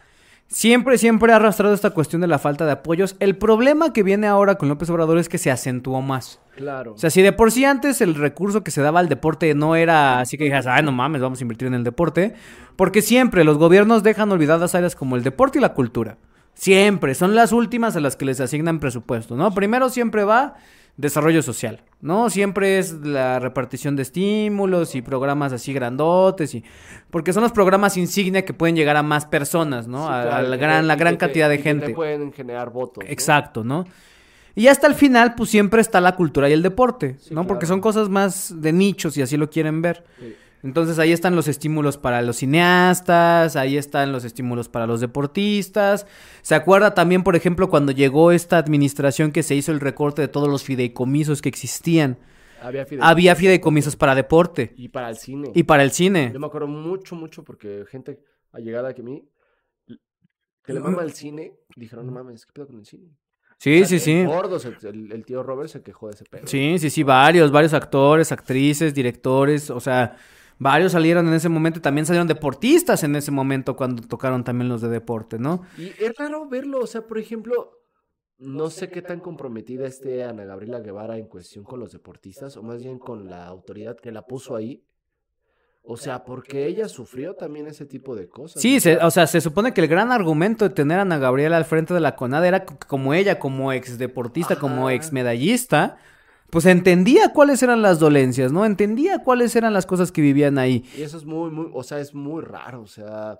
Siempre, siempre ha arrastrado esta cuestión de la falta de apoyos. El problema que viene ahora con López Obrador es que se acentuó más. Claro. O sea, si de por sí antes el recurso que se daba al deporte no era así que dijeras, ay, no mames, vamos a invertir en el deporte. Porque siempre los gobiernos dejan olvidadas áreas como el deporte y la cultura. Siempre. Son las últimas a las que les asignan presupuesto, ¿no? Primero siempre va desarrollo social, ¿no? Siempre es la repartición de estímulos y programas así grandotes y porque son los programas insignia que pueden llegar a más personas, ¿no? a, la gran la gran cantidad de gente. Que pueden generar votos. Exacto, ¿no? Y hasta el final, pues siempre está la cultura y el deporte, ¿no? Porque son cosas más de nichos y así lo quieren ver. Entonces ahí están los estímulos para los cineastas, ahí están los estímulos para los deportistas. ¿Se acuerda también, por ejemplo, cuando llegó esta administración que se hizo el recorte de todos los fideicomisos que existían? Había fideicomisos, para deporte. Y para el cine. Y para el cine. Yo me acuerdo mucho, mucho, porque gente allegada que a mí, que le mama al cine, dijeron, no mames, ¿qué pedo con el cine? Sí, sí, sí. Gordos, el, el, tío Robert se quejó de ese pedo. Sí, sí, sí, varios, varios actores, actrices, directores, o sea, Varios salieron en ese momento, también salieron deportistas en ese momento cuando tocaron también los de deporte, ¿no? Y es raro verlo, o sea, por ejemplo, no sé qué tan comprometida esté Ana Gabriela Guevara en cuestión con los deportistas, o más bien con la autoridad que la puso ahí. O sea, porque ella sufrió también ese tipo de cosas. Sí, o sea, se supone que el gran argumento de tener a Ana Gabriela al frente de la CONAD era como ella, como ex deportista, como ex medallista, pues entendía cuáles eran las dolencias, ¿no? Entendía cuáles eran las cosas que vivían ahí. Y eso es muy, muy, o sea, es muy raro, o sea,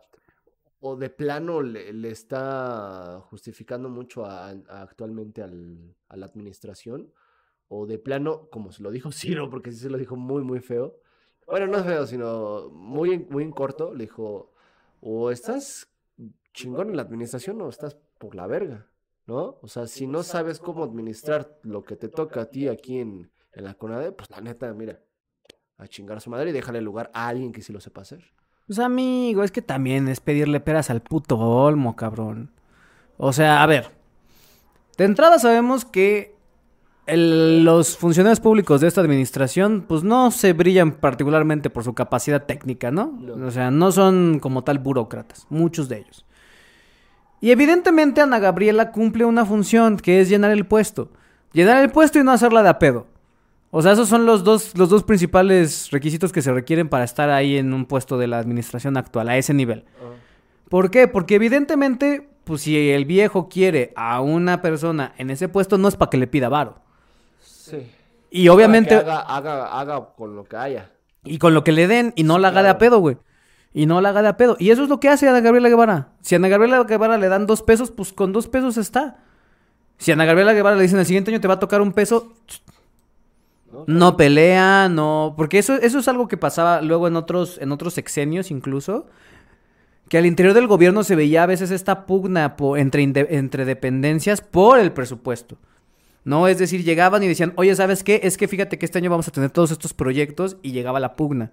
o de plano le, está justificando mucho actualmente al, a la administración, o de plano, como se lo dijo Ciro, porque sí se lo dijo muy, muy feo. Bueno, no feo, sino muy, muy en corto, le dijo, o estás chingón en la administración o estás por la verga. ¿No? O sea, si no sabes cómo administrar lo que te toca a ti aquí en, la CONADE, pues la neta, mira, a chingar a su madre y déjale lugar a alguien que sí lo sepa hacer. Pues amigo, es que también es pedirle peras al puto olmo, cabrón. O sea, a ver, de entrada sabemos que los funcionarios públicos de esta administración, pues no se brillan particularmente por su capacidad técnica, ¿no? O sea, no son como tal burócratas, muchos de ellos. Y evidentemente Ana Gabriela cumple una función que es llenar el puesto. Llenar el puesto y no hacerla de a pedo. O sea, esos son los dos, los dos principales requisitos que se requieren para estar ahí en un puesto de la administración actual, a ese nivel. Ah. ¿Por qué? Porque evidentemente, pues si el viejo quiere a una persona en ese puesto, no es para que le pida varo. Sí. Y obviamente... haga, haga, haga con lo que haya. Y con lo que le den y no la haga de a pedo, güey y no la haga de a pedo. Y eso es lo que hace Ana Gabriela Guevara. Si a Ana Gabriela Guevara le dan dos pesos, pues con dos pesos está. Si a Ana Gabriela Guevara le dicen el siguiente año te va a tocar un peso, no, pelea, no. Porque eso, eso es algo que pasaba luego en otros, en otros sexenios incluso. Que al interior del gobierno se veía a veces esta pugna entre, entre dependencias por el presupuesto. ¿no? Es decir, llegaban y decían, oye, ¿sabes qué? Es que fíjate que este año vamos a tener todos estos proyectos y llegaba la pugna.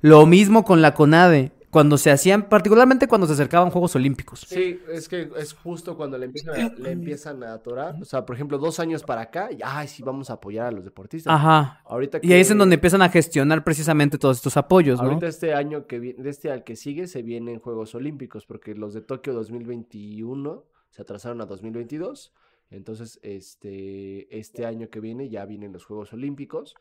Lo mismo con la CONADE. cuando se hacían, particularmente cuando se acercaban Juegos Olímpicos. Sí, es que es justo cuando le empiezan a, le empiezan a atorar. O sea, por ejemplo, dos años para acá, y, ay, sí, vamos a apoyar a los deportistas. Ajá. Ahorita Y ahí es en que- donde empiezan a gestionar precisamente todos estos apoyos, ¿no? Ahorita este año que viene, de este al que sigue, se vienen Juegos Olímpicos, porque los de Tokio 2021 se atrasaron a 2022. Entonces, este, este año que viene ya vienen los Juegos Olímpicos.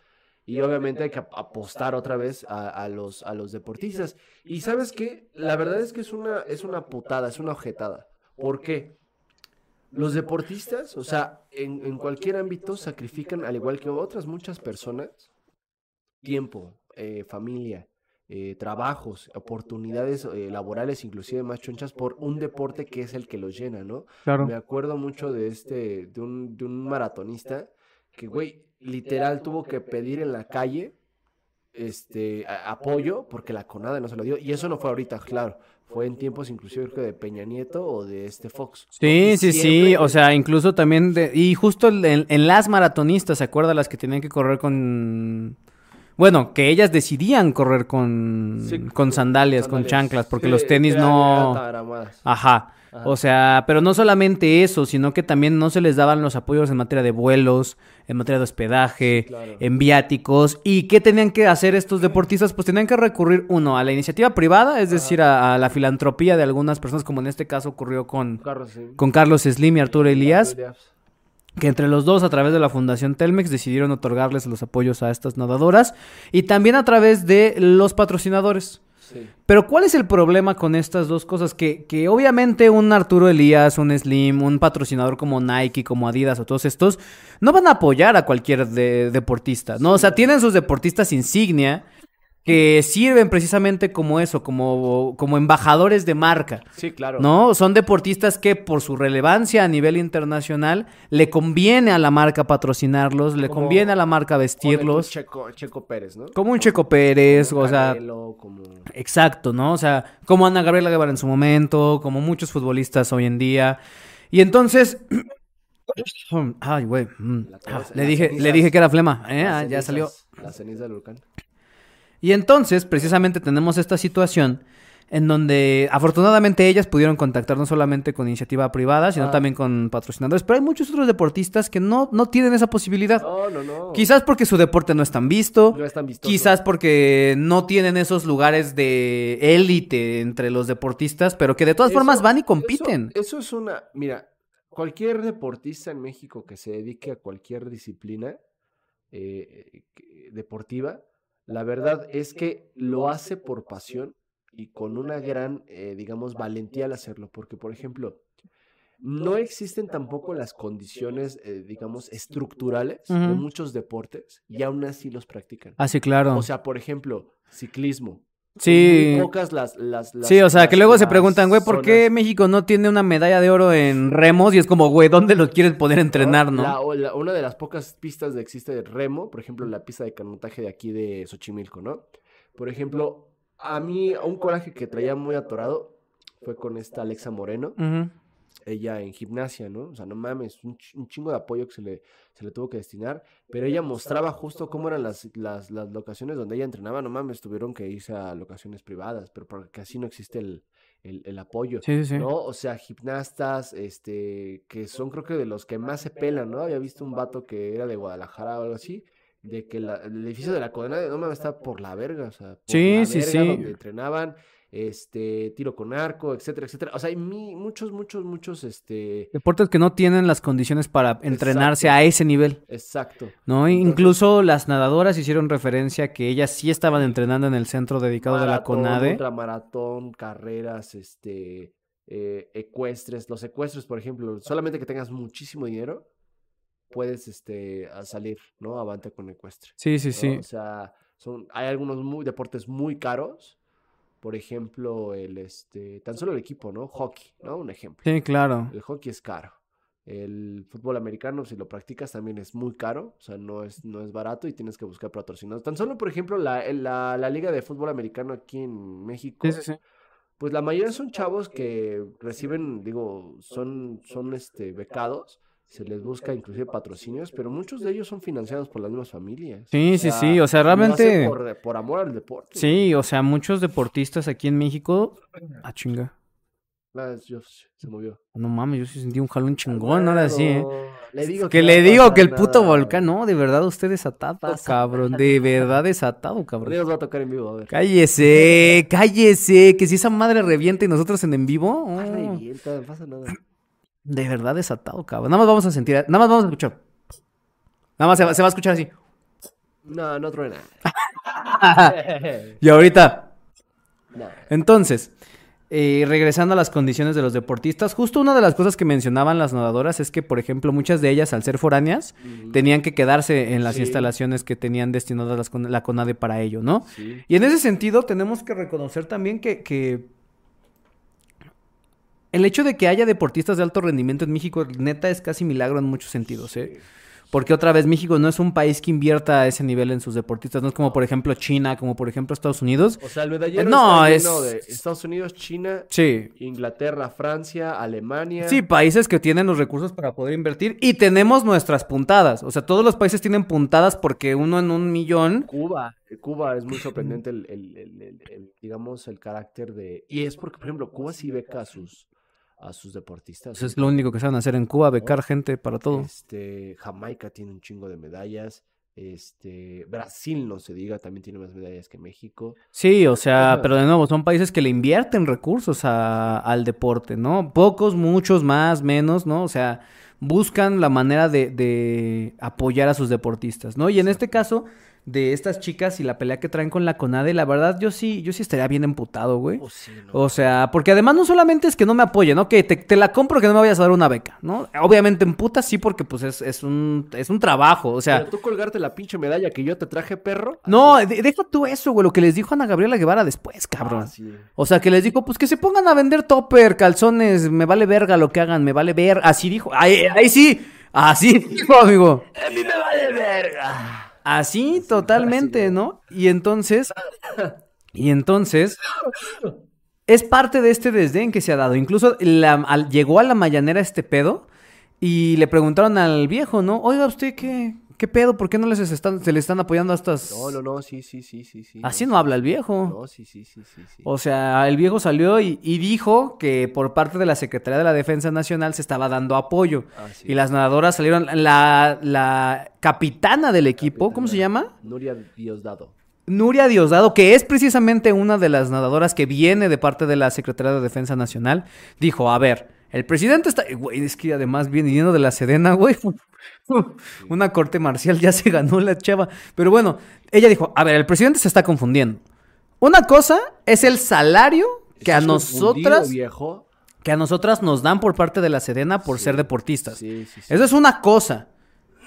Y obviamente hay que ap- apostar otra vez a, a los, a los deportistas. Y sabes qué, la verdad es que es una, es una putada, es una objetada. ¿Por qué? Los deportistas, o sea, en, en cualquier ámbito sacrifican, al igual que otras muchas personas, tiempo, eh, familia, eh, trabajos, oportunidades eh, laborales, inclusive más chonchas, por un deporte que es el que los llena, ¿no? Claro. Me acuerdo mucho de este, de un, de un maratonista que, güey, literal tuvo que pedir en la calle este a- apoyo porque la Conada no se lo dio. Y eso no fue ahorita, claro. Fue en tiempos inclusive creo de Peña Nieto o de este Fox. Sí, sí, sí, o sea, incluso también, de, y justo en, en las maratonistas, ¿se acuerda? Las que tenían que correr con, bueno, que ellas decidían correr con, Sí, con sandalias, con sandalias. chanclas, porque Sí, los tenis no... Ajá. Ajá. O sea, pero no solamente eso, sino que también no se les daban los apoyos en materia de vuelos, en materia de hospedaje, claro. en viáticos. ¿Y qué tenían que hacer estos deportistas? Pues tenían que recurrir, uno, a la iniciativa privada, es decir, a, a la filantropía de algunas personas, como en este caso ocurrió con, Carlos Slim. con Carlos Slim y Arturo Elías, Elías. que entre los dos, a través de la Fundación Telmex, decidieron otorgarles los apoyos a estas nadadoras y también a través de los patrocinadores. Sí. Pero ¿cuál es el problema con estas dos cosas? Que, que obviamente un Arturo Elías, un Slim, un patrocinador como Nike, como Adidas o todos estos, no van a apoyar a cualquier de- deportista, ¿no? O sea, tienen sus deportistas insignia que sirven precisamente como eso, como, como embajadores de marca. Sí, claro. ¿No? Son deportistas que por su relevancia a nivel internacional le conviene a la marca patrocinarlos, le Como- conviene a la marca vestirlos. Checo, Checo Pérez, ¿no? Como un Checo Pérez, o sea, Canelo, como... Exacto, ¿no? O sea, como Ana Gabriela Guevara en su momento, como muchos futbolistas hoy en día. Y entonces. Ay, güey. mm, ah, le dije, le dije que era flema. ¿eh? Ah, ya salió. La ceniza del volcán. Y entonces, precisamente, tenemos esta situación en donde afortunadamente ellas pudieron contactar no solamente con iniciativa privada, sino Ah. también con patrocinadores. Pero hay muchos otros deportistas que no, no tienen esa posibilidad. No, no, no. Quizás porque su deporte no es tan visto. No es tan vistoso. Quizás porque no tienen esos lugares de élite entre los deportistas, pero que de todas Eso- formas van y compiten. Eso, eso es una. Mira, cualquier deportista en México que se dedique a cualquier disciplina eh, que- deportiva, la verdad es que lo hace por pasión y con una gran, eh, digamos, valentía al hacerlo. Porque, por ejemplo, no existen tampoco las condiciones, eh, digamos, estructurales de muchos deportes y aún así los practican. Ah, sí, claro. O sea, por ejemplo, ciclismo. Sí. Muy pocas las, las, las- Sí, o sea, que luego se preguntan, güey, ¿por qué México no tiene una medalla de oro en remos? Y es como, güey, ¿dónde lo quieres poder entrenar, no? La- o la- una de las pocas pistas de existe de remo, por ejemplo, la pista de canotaje de aquí de Xochimilco, ¿no? Por ejemplo, a mí un coraje que traía muy atorado fue con esta Alexa Moreno, Ujú. Ella en gimnasia, ¿no? O sea, no mames, un, ch- un chingo de apoyo que se le, se le tuvo que destinar, pero ella mostraba justo cómo eran las, las, las locaciones donde ella entrenaba, no mames, tuvieron que irse a locaciones privadas, pero porque así no existe el, el, el apoyo. Sí, sí, sí. ¿no? O sea, gimnastas, este, que son creo que de los que más se pelan, ¿no? Había visto un vato que era de Guadalajara o algo así, de que la- el edificio de la Codenada, no mames, está por la verga, o sea, por Sí, la sí, verga sí. donde entrenaban, este, tiro con arco, etcétera, etcétera. O sea, hay mi- muchos, muchos, muchos, este, Deportes que no tienen las condiciones para entrenarse Exacto. a ese nivel, exacto. ¿no? Entonces- Incluso las nadadoras hicieron referencia que ellas sí estaban entrenando en el centro dedicado de la Maratón, CONADE. ultramaratón, carreras, este, eh, ecuestres. Los ecuestres, por ejemplo, solamente que tengas muchísimo dinero, puedes, este, a salir, ¿no? Avante con ecuestre. Sí, sí, ¿no? sí. O sea, son, hay algunos muy, deportes muy caros. Por ejemplo, el, este, tan solo el equipo, ¿no? Hockey, ¿no? Un ejemplo. Sí, claro. El hockey es caro. El fútbol americano, si lo practicas, también es muy caro. O sea, no es, no es barato y tienes que buscar patrocinados. Tan solo, por ejemplo, la, el- la, la liga de fútbol americano aquí en México. Sí, sí, sí. Pues la mayoría son chavos que reciben, digo, son, son este, becados se les busca inclusive patrocinios, pero muchos de ellos son financiados por las mismas familias. Sí, sí, sí, o sea, realmente... Por, por amor al deporte. Sí, o sea, muchos deportistas aquí en México... Ah, chinga. Yo- se movió. No mames, yo sí sentí un jalón chingón, ahora sí, ¿eh? Bueno, Le digo Que le digo que el puto nada. volcán, no, de verdad usted desatado, Pasa cabrón, de verdad desatado, cabrón. día nos va a tocar en vivo, a ver. Cállese, cállese, que si esa madre revienta y nosotros en en vivo, Ah, oh, revienta, no pasa nada. De verdad desatado, cabrón. Nada más vamos a sentir, nada más vamos a escuchar. Nada más se va, se va a escuchar así. No, no truena. Y ahorita, No. entonces, eh, regresando a las condiciones de los deportistas, justo una de las cosas que mencionaban las nadadoras es que, por ejemplo, muchas de ellas, al ser foráneas, tenían que quedarse en las Sí. instalaciones que tenían destinadas las con- la CONADE para ello, ¿no? Sí. Y en ese sentido tenemos que reconocer también que, que el hecho de que haya deportistas de alto rendimiento en México, neta, es casi milagro en muchos sentidos, ¿eh? Porque otra vez México no es un país que invierta a ese nivel en sus deportistas, no es como por ejemplo China, como por ejemplo Estados Unidos. O sea, el medallero No, está lleno es- de Estados Unidos, China, Sí. Inglaterra, Francia, Alemania. Sí, países que tienen los recursos para poder invertir y tenemos nuestras puntadas. O sea, todos los países tienen puntadas porque uno en un millón. Cuba. Cuba es muy sorprendente el, el- el- el- el, digamos, el carácter de... Y es porque, por ejemplo, Cuba sí beca a sus, a sus deportistas. Eso es lo único que saben hacer en Cuba, becar gente para todo. Este, Jamaica tiene un chingo de medallas. Este, Brasil, no se diga, también tiene más medallas que México. Sí, o sea, pero de nuevo, son países que le invierten recursos a- al deporte, ¿no? Pocos, muchos, más, menos, ¿no? O sea, buscan la manera de, de apoyar a sus deportistas, ¿no? Y en este caso, de estas chicas y la pelea que traen con la CONADE, la verdad, yo sí, yo sí estaría bien emputado, güey. Oh, sí, no. O sea, porque además no solamente es que no me apoyen, ¿no? Que te, te la compro que no me vayas a dar una beca, ¿no? Obviamente en puta sí, porque pues es, es un, es un trabajo, o sea... Pero tú colgarte la pinche medalla que yo te traje, perro. No, de- deja tú eso, güey, lo que les dijo Ana Gabriela Guevara después, cabrón. Ah, sí. O sea, que les dijo, pues que se pongan a vender topper, calzones, me vale verga lo que hagan, me vale ver. Así dijo. Ahí, ahí sí, así dijo, amigo. A mí me vale verga. Así, totalmente, ¿no? Y entonces, y entonces, es parte de este desdén que se ha dado. Incluso la- al- llegó a la mañanera este pedo y le preguntaron al viejo, ¿no? Oiga, ¿usted qué, qué pedo? ¿Por qué no les están, se le están apoyando a estas...? No, no, no, sí, sí, sí, sí, sí. Así no habla el viejo. No, sí, sí, sí, sí. sí. O sea, el viejo salió y, y dijo que por parte de la Secretaría de la Defensa Nacional se estaba dando apoyo. Y las nadadoras salieron, la, la capitana del equipo, ¿cómo se llama? Nuria Diosdado. Nuria Diosdado, que es precisamente una de las nadadoras que viene de parte de la Secretaría de Defensa Nacional, dijo, a ver, el presidente está... Güey, es que además viene viniendo de la Sedena, güey. Una corte marcial ya se ganó la chava. Pero bueno, ella dijo, a ver, el presidente se está confundiendo. Una cosa es el salario que a ¿Estás confundido, nosotras viejo? que a nosotras nos dan por parte de la Sedena por ser deportistas. Sí, sí, sí. Eso es una cosa.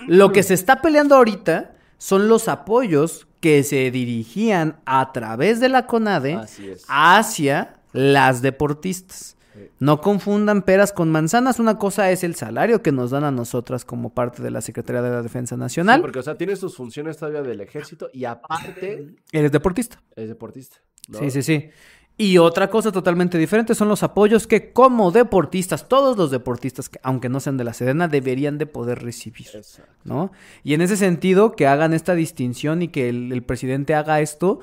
Lo que se está peleando ahorita son los apoyos que se dirigían a través de la CONADE hacia las deportistas. Sí. No confundan peras con manzanas. Una cosa es el salario que nos dan a nosotras como parte de la Secretaría de la Defensa Sí, Nacional. porque, o sea, tiene sus funciones todavía del ejército y aparte Eres deportista. es deportista. ¿no? Sí, sí, sí. Y otra cosa totalmente diferente son los apoyos que como deportistas, todos los deportistas, que, aunque no sean de la Sedena, deberían de poder recibir, Exacto. ¿no? Y en ese sentido, que hagan esta distinción y que el, el presidente haga esto,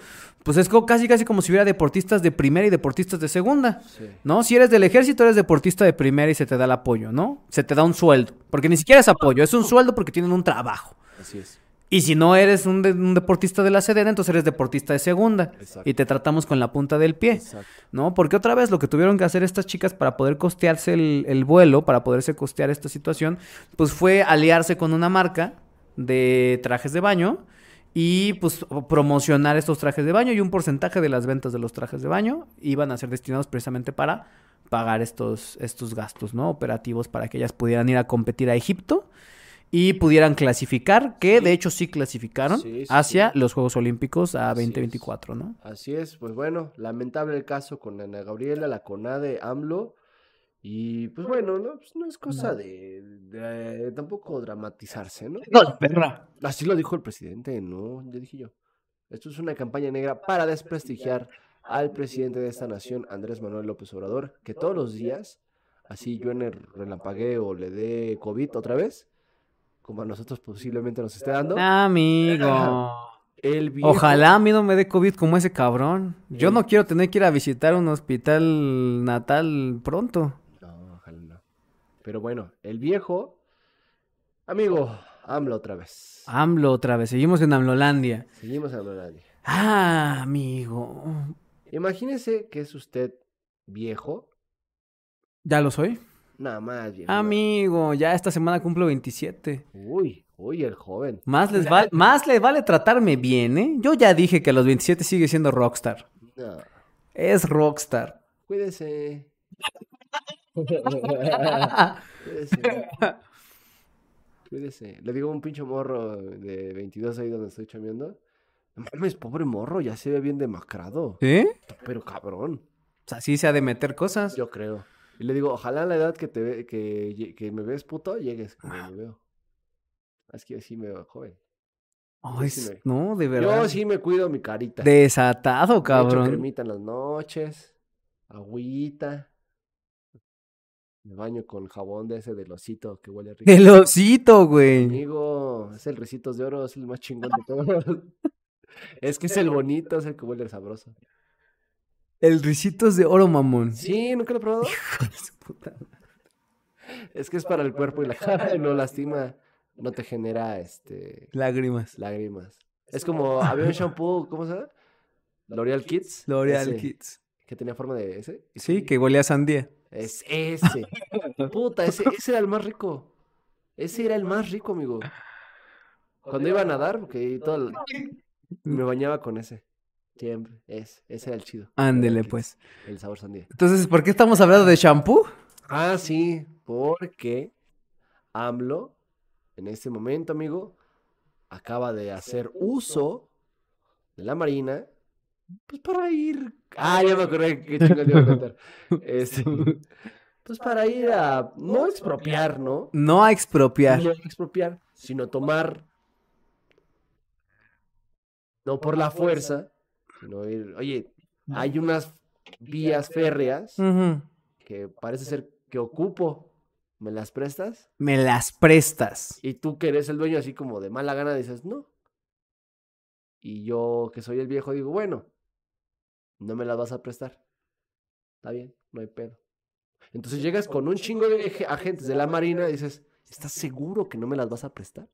pues es casi casi como si hubiera deportistas de primera y deportistas de segunda, Sí. ¿no? Si eres del ejército, eres deportista de primera y se te da el apoyo, ¿no? Se te da un sueldo, porque ni siquiera es apoyo, es un sueldo porque tienen un trabajo. Así es. Y si no eres un, de- un deportista de la Sedena, entonces eres deportista de segunda. Exacto. Y te tratamos con la punta del pie. Exacto. ¿No? Porque otra vez lo que tuvieron que hacer estas chicas para poder costearse el, el vuelo, para poderse costear esta situación, pues fue aliarse con una marca de trajes de baño y pues promocionar estos trajes de baño y un porcentaje de las ventas de los trajes de baño iban a ser destinados precisamente para pagar estos, estos gastos, ¿no? Operativos para que ellas pudieran ir a competir a Egipto y pudieran clasificar, que de hecho sí clasificaron Sí, sí, hacia los Juegos Olímpicos a Así es. 2024, ¿no? Así es, pues bueno, lamentable el caso con Ana Gabriela, la CONADE, AMLO. Y pues bueno, no, Pues, no es cosa de, de tampoco dramatizarse, ¿no? No, perra. Así lo dijo el presidente, ¿no? Ya dije yo. Esto es una campaña negra para desprestigiar al presidente de esta nación, Andrés Manuel López Obrador, que todos los días así yo en el relampaguee o le dé COVID otra vez, como a nosotros posiblemente nos esté dando. Amigo. El viejo- Ojalá a mí no me dé COVID como ese cabrón. Yo no quiero tener que ir a visitar un hospital natal pronto. Pero bueno, el viejo, amigo, AMLO otra vez. AMLO otra vez. Seguimos en AMLOlandia. Seguimos en AMLO. Ah, amigo. Imagínese que es usted viejo, ¿Ya lo soy? nada más viejo. Amigo, ya esta semana cumplo 27. Uy, uy, el joven. Más les, val- más les vale tratarme bien, ¿eh? Yo ya dije que a los 27 sigue siendo rockstar. No, Es rockstar. cuídese. Cuídese. Cuídese. Le digo a un pinche morro de 22 ahí donde estoy chameando. No mames, pobre morro, ya se ve bien demacrado. ¿Sí? Pero cabrón, O sea, sí se ha de meter cosas. yo creo. Y le digo, ojalá a la edad que te ve, que, que me ves puto, llegues como me veo. Es que yo sí me veo joven. Me- no, de verdad. Yo sí me cuido mi carita. Desatado, Me echo cabrón. cremita en las noches, agüita. Me baño con jabón de ese del osito que huele rico. El osito, güey. Amigo, es el Ricitos de Oro, es el más chingón de todos. es que es el bonito, es el que huele sabroso. El risitos de oro, mamón. Sí, ¿nunca lo he probado? Hijo de su puta. Es que es para el cuerpo y la cara, no lastima, no te genera este Lágrimas. lágrimas. Es como, había un shampoo, ¿cómo se llama? L'Oreal Kids. L'Oreal Kids. Que tenía forma de ese. Sí, que huele a sandía. Es ese. Puta, ese, ese era el más rico. Ese era el más rico, amigo. Cuando iba a nadar, porque todo el- me bañaba con ese. Siempre. Es, ese era el chido. Ándele, pues. El sabor sandía. Entonces, ¿por qué estamos hablando de shampoo? Ah, sí, porque AMLO, en este momento, amigo, acaba de hacer uso de la Marina, pues para ir. Ah, ya me acordé qué chingados iba a contar. Este, pues para ir a no expropiar, ¿no? No a expropiar. No expropiar, sino tomar. No por la fuerza, sino ir. Oye, hay unas vías férreas que parece ser que ocupo. ¿Me las prestas? Me las prestas. Y tú que eres el dueño así como de mala gana dices, no. Y yo que soy el viejo digo, bueno, no me las vas a prestar. Está bien, no hay pedo. Entonces llegas con un chingo de agentes de la Marina y dices, ¿estás seguro que no me las vas a prestar?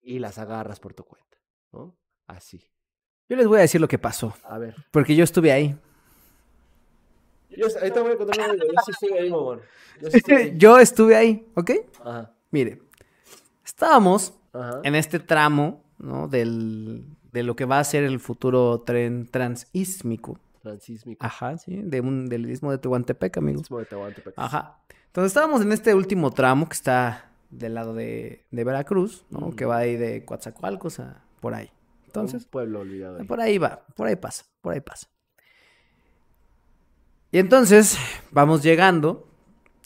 Y las agarras por tu cuenta, ¿no? Así. Yo les voy a decir lo que pasó. A ver. Porque yo estuve ahí. Yo, ahorita voy a contar una Yo sí estoy ahí, mamón. Yo sí estoy ahí. yo estuve ahí, ¿ok? Ajá, Mire, estábamos ajá. en este tramo, ¿no? Del, de lo que va a ser el futuro tren transísmico. Transísmico. Ajá, sí, de un, del istmo de Tehuantepec, amigo. Istmo de Tehuantepec. Ajá. Entonces estábamos en este último tramo que está del lado de, de Veracruz, ¿no? Que va ahí de Coatzacoalcos a por ahí. Entonces, Un pueblo olvidado. ahí. por ahí va, por ahí pasa, por ahí pasa. Y entonces vamos llegando.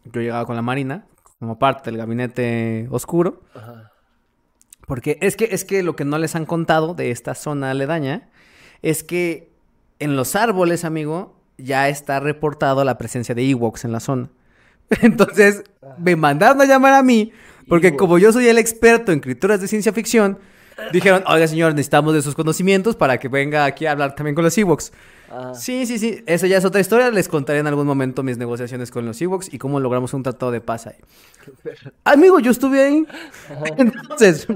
Yo llegaba con la Marina, como parte del gabinete oscuro. Ajá. Porque es que, es que lo que no les han contado de esta zona aledaña es que en los árboles, amigo, ya está reportado la presencia de Ewoks en la zona. Entonces, me mandaron a llamar a mí, porque como yo soy el experto en escrituras de ciencia ficción, dijeron, oiga señor, necesitamos de sus conocimientos para que venga aquí a hablar también con los Ewoks. Ajá. Sí, sí, sí, esa ya es otra historia, les contaré en algún momento mis negociaciones con los Ewoks y cómo logramos un tratado de paz ahí. Amigo, yo estuve ahí. Entonces,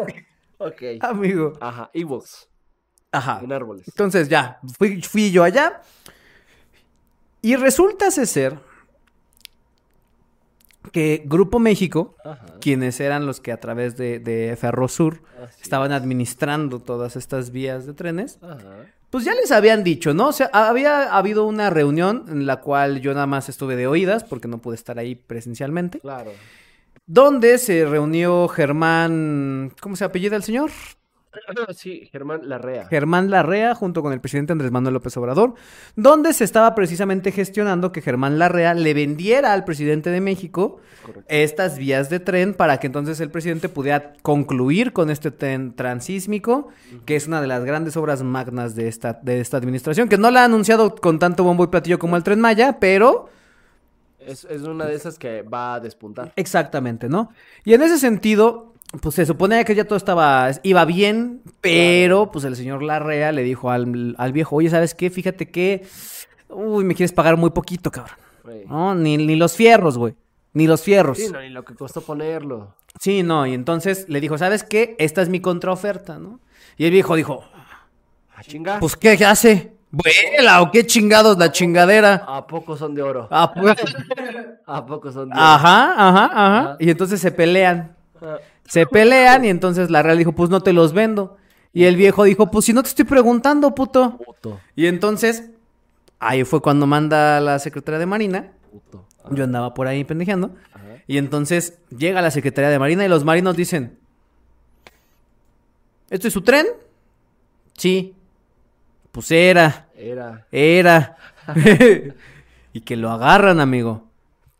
Ok. amigo. Ajá. Ewoks. Ajá. En árboles. Entonces ya, fui, fui yo allá. Y resulta ser que Grupo México, Ajá. quienes eran los que a través de, de Ferrosur Así estaban administrando todas estas vías de trenes, Ajá. pues ya les habían dicho, ¿no? O sea, había habido una reunión en la cual yo nada más estuve de oídas porque no pude estar ahí presencialmente, Claro. donde se reunió Germán, ¿cómo se apellida el señor? Sí, Germán Larrea. Germán Larrea junto con el presidente Andrés Manuel López Obrador, donde se estaba precisamente gestionando que Germán Larrea le vendiera al presidente de México Correcto. estas vías de tren para que entonces el presidente pudiera concluir con este tren transísmico, que es una de las grandes obras magnas de esta, de esta administración, que no la ha anunciado con tanto bombo y platillo como el tren Maya, pero Es, es una de esas que va a despuntar. Exactamente, ¿no? Y en ese sentido, pues se suponía que ya todo estaba, iba bien, pero pues el señor Larrea le dijo al, al viejo, oye, ¿sabes qué? Fíjate que, uy, me quieres pagar muy poquito, cabrón. No, ni, ni los fierros, güey. Ni los fierros. Sí, no, ni lo que costó ponerlo. Sí, no, y entonces le dijo, ¿sabes qué? Esta es mi contraoferta, ¿no? Y el viejo dijo, A chingar. pues, ¿qué hace? ¿Vuela o qué chingados la chingadera? ¿A poco son de oro? Ah, pues, ¿A poco son de oro? Ajá, ajá, ajá. Ajá. Y entonces se pelean. Se pelean y entonces la real dijo, pues no te los vendo. Y el viejo dijo, pues si no te estoy preguntando, puto. Puto, Y entonces, ahí fue cuando manda la secretaria de Marina. puto. Yo andaba por ahí pendejeando. Ajá. Y entonces llega la Secretaría de Marina y los marinos dicen, ¿esto es su tren? Sí. Pues era, Era. era. y que lo agarran, amigo.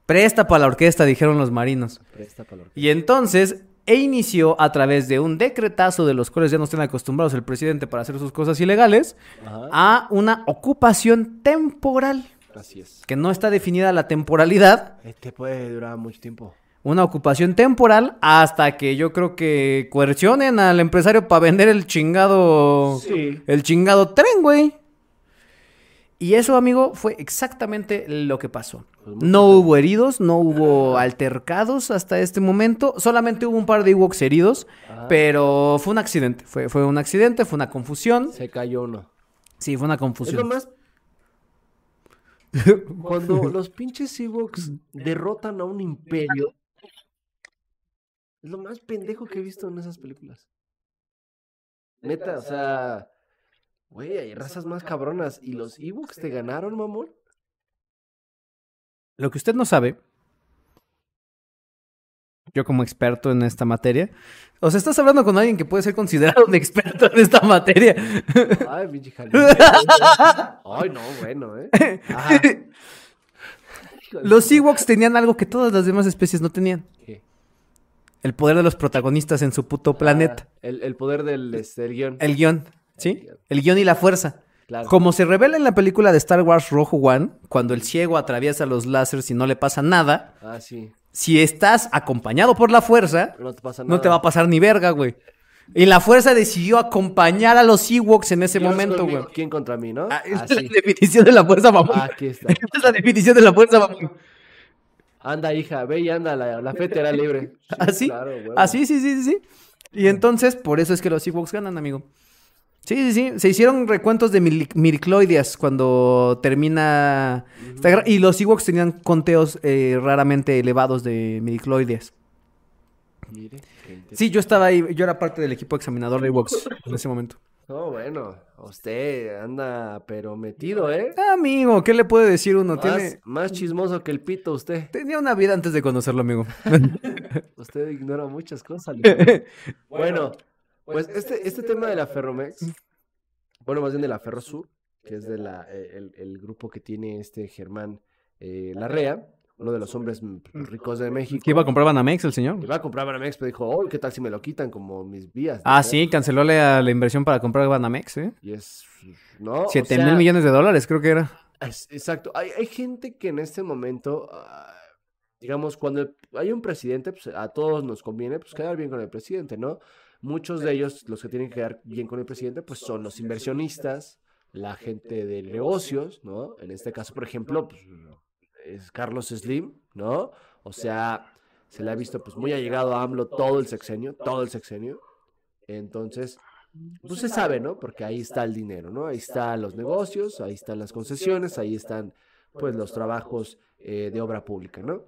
Presta para la orquesta, dijeron los marinos. Presta para Y entonces, e inició a través de un decretazo de los cuales ya no están acostumbrados el presidente para hacer sus cosas ilegales, Ajá. a una ocupación temporal, Así es. que no está definida la temporalidad, Este puede durar mucho tiempo. una ocupación temporal hasta que yo creo que coercionen al empresario para vender el chingado Sí. el chingado tren, güey. Y eso, amigo, fue exactamente lo que pasó. Pues No hubo heridos, no hubo altercados hasta este momento. Solamente hubo un par de Ewoks heridos, Ajá. pero fue un accidente. Fue, fue un accidente, fue una confusión. Se cayó uno. Sí, fue una Es lo confusión. más. Cuando los pinches Ewoks derrotan a un imperio. Es lo más pendejo que he visto en esas películas. Neta, o sea. Güey, hay razas más cabronas. ¿Y los Ewoks te ganaron, mamón? Lo que usted no sabe, yo como experto en esta materia, o sea, estás hablando con alguien que puede ser considerado un experto en esta materia. Ay, pinche. Ay, no, bueno, ¿eh? Ajá. Los Ewoks tenían algo que todas las demás especies no tenían. ¿Qué? El poder de los protagonistas en su puto planeta. Ah, el, el poder del este, del guion. El guion, ¿sí? El guion y la fuerza. Claro. Como se revela en la película de Star Wars Rojo One, cuando el ciego atraviesa los láseres y no le pasa nada, Ah, sí. si estás acompañado por la fuerza, No te pasa nada. no te va a pasar ni verga, güey. Y la fuerza decidió acompañar a los Ewoks en ese ¿Quién momento, güey. ¿Quién contra mí, no? Ah, esa Ah, es la sí. definición de la fuerza, mamón. Aquí está. Esa es la definición de la fuerza, mamón. Anda, hija, ve y anda, la, la fe te hará libre. Sí, ¿Así? Claro. Así, ¿Ah, sí, sí, sí, sí. Y entonces, por eso es que los Ewoks ganan, amigo. Sí, sí, sí. Se hicieron recuentos de mil- miricloides cuando termina... esta guerra, Y los Ewoks tenían conteos eh, raramente elevados de miricloides. Mire, Sí, yo estaba ahí, yo era parte del equipo examinador de Ewoks en ese momento. No, bueno, usted anda pero metido, ¿eh? Amigo, ¿qué le puede decir uno? Más, Tiene... más chismoso que el pito usted. Tenía una vida antes de conocerlo, amigo. Usted ignora muchas cosas. Leonel. bueno, pues este, este tema de la Ferromex, bueno, más bien de la Ferrosur, que es de la, el, el grupo que tiene este Germán eh, Larrea, uno de los hombres mm, ricos de México. ¿Qué iba a comprar Banamex el señor? Iba a comprar Banamex, pero dijo, oh, ¿qué tal si me lo quitan como mis vías? Ah, sí, canceló la, la inversión para comprar Banamex, ¿eh? Y es, ¿no? O Siete sea, mil millones de dólares, creo que era. es- exacto. Hay, hay gente que en este momento, ah, digamos, cuando el- hay un presidente, pues a todos nos conviene pues quedar bien con el presidente, ¿no? Muchos de ellos, los que tienen que quedar bien con el presidente, pues son los inversionistas, la gente de negocios, ¿no? En este caso, por ejemplo, pues es Carlos Slim, ¿no? O sea, se le ha visto pues muy allegado a AMLO todo el sexenio, todo el sexenio. Entonces, pues se sabe, ¿no? Porque ahí está el dinero, ¿no? Ahí están los negocios, ahí están las concesiones, ahí están pues los trabajos eh, de obra pública, ¿no?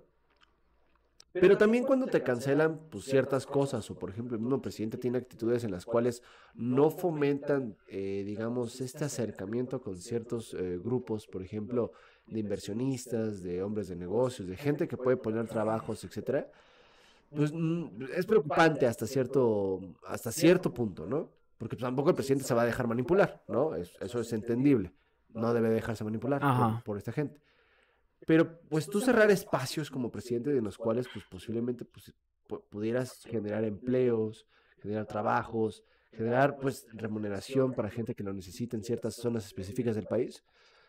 Pero también cuando te cancelan pues ciertas cosas, o por ejemplo el mismo presidente tiene actitudes en las cuales no fomentan, eh, digamos, este acercamiento con ciertos eh, grupos, por ejemplo, de inversionistas, de hombres de negocios, de gente que puede poner trabajos, etcétera, pues mm, es preocupante hasta cierto, hasta cierto punto, ¿no? Porque pues, tampoco el presidente se va a dejar manipular, ¿no? Es- eso es entendible. No debe dejarse manipular por esta gente. Pero pues tú cerrar espacios como presidente en los cuales pues posiblemente pues, pu- pudieras generar empleos, generar trabajos, generar pues remuneración para gente que lo necesita en ciertas zonas específicas del país,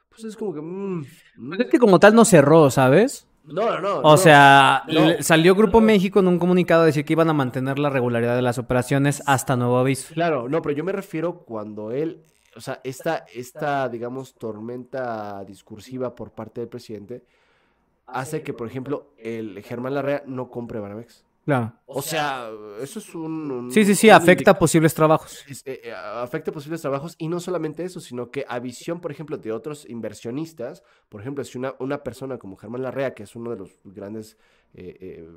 pues es como que... mm, mm, Pues es que como tal no cerró, ¿sabes? No, no, no. O no. sea, no. salió Grupo México en un comunicado a decir que iban a mantener la regularidad de las operaciones hasta nuevo aviso. Claro, no, pero yo me refiero cuando él, o sea, esta, esta, digamos, tormenta discursiva por parte del presidente hace que, por ejemplo, el Germán Larrea no compre Banamex. Claro. O sea, eso es un... un- Sí, sí, sí, afecta posibles trabajos. eh, eh, afecta posibles trabajos y no solamente eso, sino que a visión, por ejemplo, de otros inversionistas, por ejemplo, si una, una persona como Germán Larrea, que es uno de los grandes, eh, eh,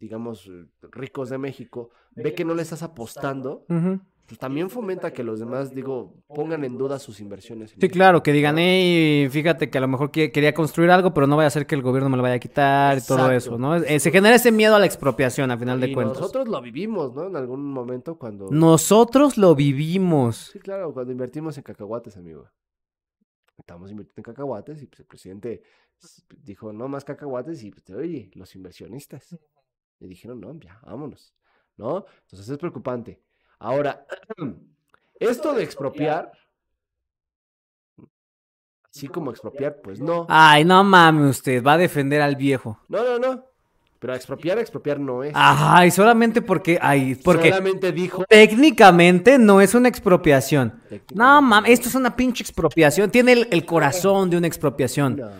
digamos, ricos de México, ve que no le estás apostando, Ujú. Pues también fomenta que los demás, digo, pongan en duda sus inversiones. Sí, claro, que digan, hey, fíjate que a lo mejor que- quería construir algo, pero no vaya a ser que el gobierno me lo vaya a quitar y todo eso, ¿no? Eh, se genera ese miedo a la expropiación, a final de cuentas. nosotros lo vivimos, ¿no? En algún momento cuando... Nosotros lo vivimos. Sí, claro, cuando invertimos en cacahuates, amigo. Estábamos invirtiendo en cacahuates y pues, el presidente dijo, no más cacahuates y pues, oye, los inversionistas. Y dijeron, no, ya, vámonos. ¿No? Entonces es preocupante. Ahora, esto de expropiar, así como expropiar, pues no. Ay, no mames usted, va a defender al viejo. No, no, no. Pero expropiar, expropiar no es. Ay, solamente porque, ay, porque Solamente dijo... técnicamente no es una expropiación. No mames, esto es una pinche expropiación. Tiene el, el corazón de una expropiación. no.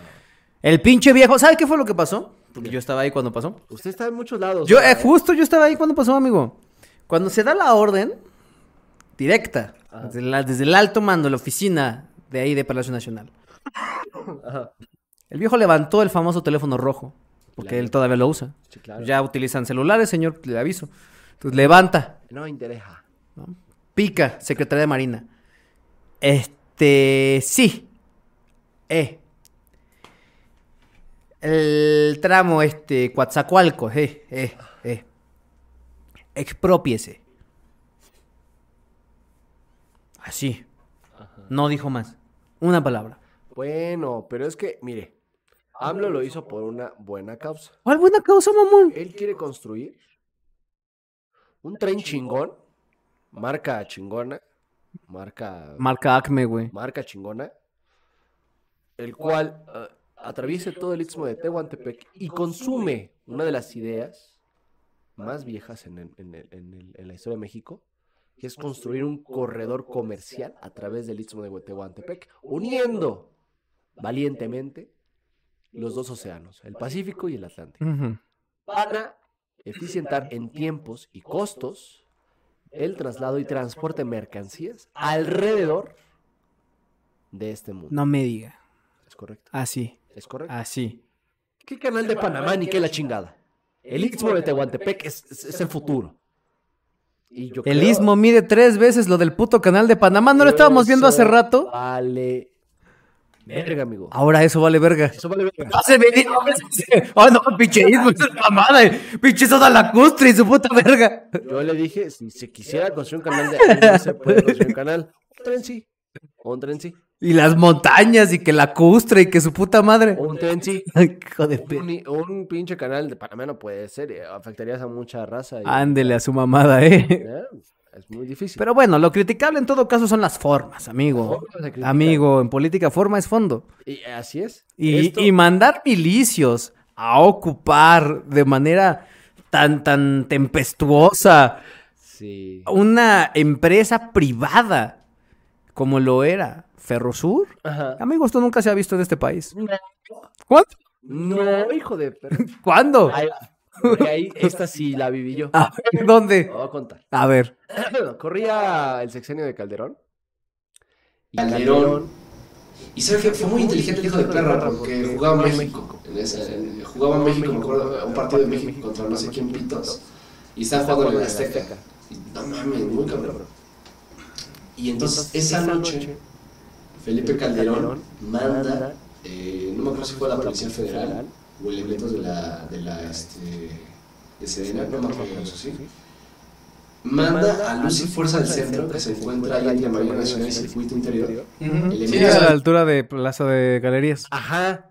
El pinche viejo, ¿sabe qué fue lo que pasó? Porque yo estaba ahí cuando pasó. Usted está en muchos lados. Yo, eh, justo yo estaba ahí cuando pasó, amigo. Cuando se da la orden directa, desde, la- desde el alto mando, la oficina de ahí de Palacio Nacional. Ajá. El viejo levantó el famoso teléfono rojo, porque Claro. él todavía lo usa. Sí, claro. Ya utilizan celulares, señor, le aviso. Entonces levanta, No interesa. pica, Secretaría de Marina. Este, sí. Eh. El tramo, este, Coatzacoalcos, eh, eh. Expropiese. Así. No dijo más. Una palabra. Bueno, pero es que, mire, AMLO lo hizo por una buena causa. ¿Cuál buena causa, mamón? Él quiere construir un tren chingón, marca chingona, marca, Marca Acme, güey. marca chingona, el cual eh, atraviese todo el istmo de Tehuantepec y consume una de las ideas más viejas en, el- en el- en el- en la historia de México, que es construir un corredor comercial a través del istmo de Tehuantepec, uniendo valientemente los dos océanos, el Pacífico y el Atlántico para eficientar en tiempos y costos el traslado y transporte de mercancías alrededor de este mundo. No me diga. Es correcto. Así, Es correcto. así. ¿Qué canal de Panamá ni qué la chingada? El Istmo de Tehuantepec es, es- es el futuro. Y yo El creo- istmo mide tres veces lo del puto canal de Panamá. ¿No lo estábamos viendo hace rato? Vale. Verga, amigo. Ahora eso vale verga. Eso vale verga. No se me Oh, no, pinche istmo, es mamada. eh. Pinche soda lacustre y su puta verga. Yo le dije, si se quisiera construir un canal de ahí no se puede construir un canal. Un tren sí. Un tren sí. Y las montañas y que lacustre y que su puta madre. Un pe- Un, un pinche canal de Panamá no puede ser, eh, afectarías a mucha raza. y- Ándele a su mamada, eh. eh, Es muy difícil. Pero bueno, lo criticable en todo caso son las formas, amigo. Formas. Amigo, en política forma es fondo. Y así es. Y, Esto- y mandar milicios a ocupar de manera tan, tan tempestuosa Sí. una empresa privada como lo era Ferrosur. Ajá. Amigo, esto nunca se ha visto en este país. ¿Cuándo? No, hijo de. ¿Cuándo? Ahí ahí, esta sí la viví yo. A ver, ¿dónde? Te voy a contar. A ver. Corría el sexenio de Calderón. Y Calderón. Y sabe que fue muy inteligente el hijo de perra porque jugaba México. En esa- en- jugaba México, me acuerdo, un partido de México contra no sé quién pitos. Y estaba jugando en el Azteca. Y no mames, muy cabrón. Y entonces esa noche, Felipe Calderón manda, eh, no me acuerdo si fue la Policía Federal o elementos de la, de la, este, de Sedena, no me acuerdo eso sí. Manda a Luz y Fuerza del Centro, que se encuentra ahí entre Marina Nacional y Circuito Interior. Sí, a la altura de Plaza de Galerías. Ajá.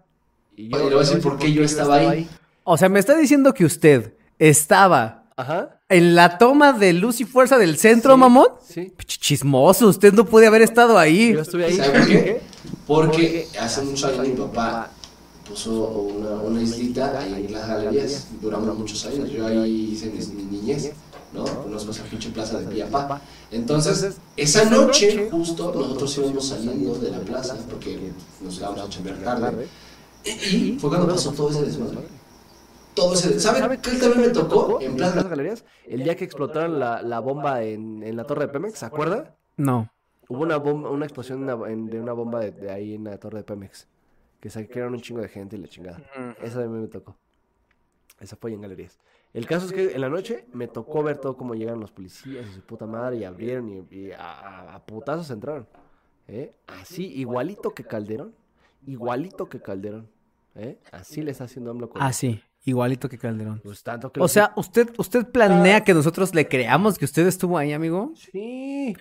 Y Y le voy a decir por qué yo estaba ahí. O sea, me está diciendo que usted estaba Ajá. en la toma de luz y fuerza del centro, Sí. mamón. Sí. Chismoso, usted no puede haber estado ahí. Yo estuve ahí. ¿Sabe por qué? Porque hace muchos años mi papá puso una, una islita ahí en las galerías. Duramos muchos años. Yo ahí hice mi, mi niñez, ¿no? Conozco esa pinche plaza de Piapá. Entonces, esa noche, justo nosotros íbamos saliendo de la plaza porque nos íbamos a chambear tarde. Y fue cuando pasó todo ese desmadre. Todo ese ¿Saben qué también me tocó? En Plaza Galerías, el día que explotaron la, la bomba en, en la torre de Pemex, ¿se acuerda? No. Hubo una bomba, una explosión de una, de una bomba de, de, ahí en la torre de Pemex. Que saquearon un chingo de gente y la chingada. Esa mí me tocó. Esa fue en galerías. El caso es que en la noche me tocó ver todo cómo llegaron los policías y su puta madre y abrieron y, y a, a, putazos entraron. ¿eh? Así, igualito que Calderón. Igualito que Calderón. ¿eh? Así le está haciendo AMLO con... Ah, sí. Igualito que Calderón. Pues tanto que o sea, ¿usted, ¿usted planea que nosotros le creamos que usted estuvo ahí, amigo? Sí.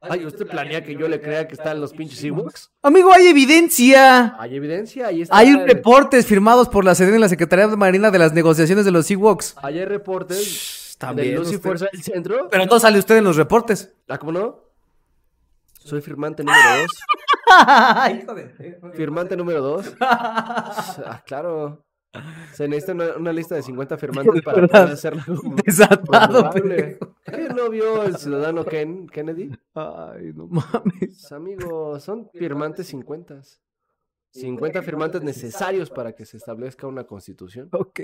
Ay, ¿usted planea que yo le crea que están los pinches Ewoks? Amigo, hay evidencia. Hay evidencia, ahí está. Hay reportes firmados por la Sedena y la Secretaría de Marina de las negociaciones de los Ewoks. Hay reportes también. de Luz y Fuerza del Centro. Pero no sale usted en los reportes. ¿Ah, cómo no? Soy firmante número dos. Hijo de... Firmante número dos. ah, claro. Se necesita una, una, lista de 50 firmantes para poder hacerlo. Desatado, ¿Qué no vio el ciudadano Ken, Kennedy? Ay, no mames. Amigos, son firmantes 50. 50 firmantes necesarios para que se establezca una constitución. Ok.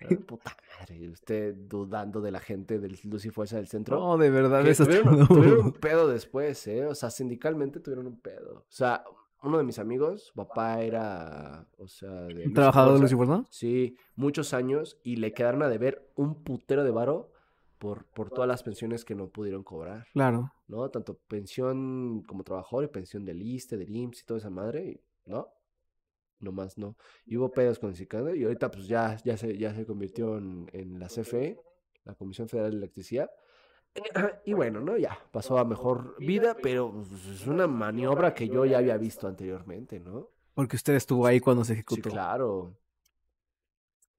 Ah, puta madre, usted dudando de la gente del Luz y Fuerza del Centro. No, de verdad, eso tuvieron, tuvieron un pedo después, ¿eh? O sea, sindicalmente tuvieron un pedo. O sea, uno de mis amigos, su papá era, o sea, de trabajador de Fuerza. Sí, muchos años y le quedaron a deber un putero de varo por, por todas las pensiones que no pudieron cobrar. Claro. ¿No? Tanto pensión como trabajador y pensión del ISTE, del IMSS y toda esa madre, ¿no? Nomás no. Y hubo pedos con el Cicando y ahorita pues ya, ya, se, ya se convirtió en, en la CFE, la Comisión Federal de Electricidad. Y bueno, ¿no? Ya pasó a mejor vida, pero pues, es una maniobra que yo ya había visto anteriormente, ¿no? Porque usted estuvo ahí cuando se ejecutó. Sí, claro.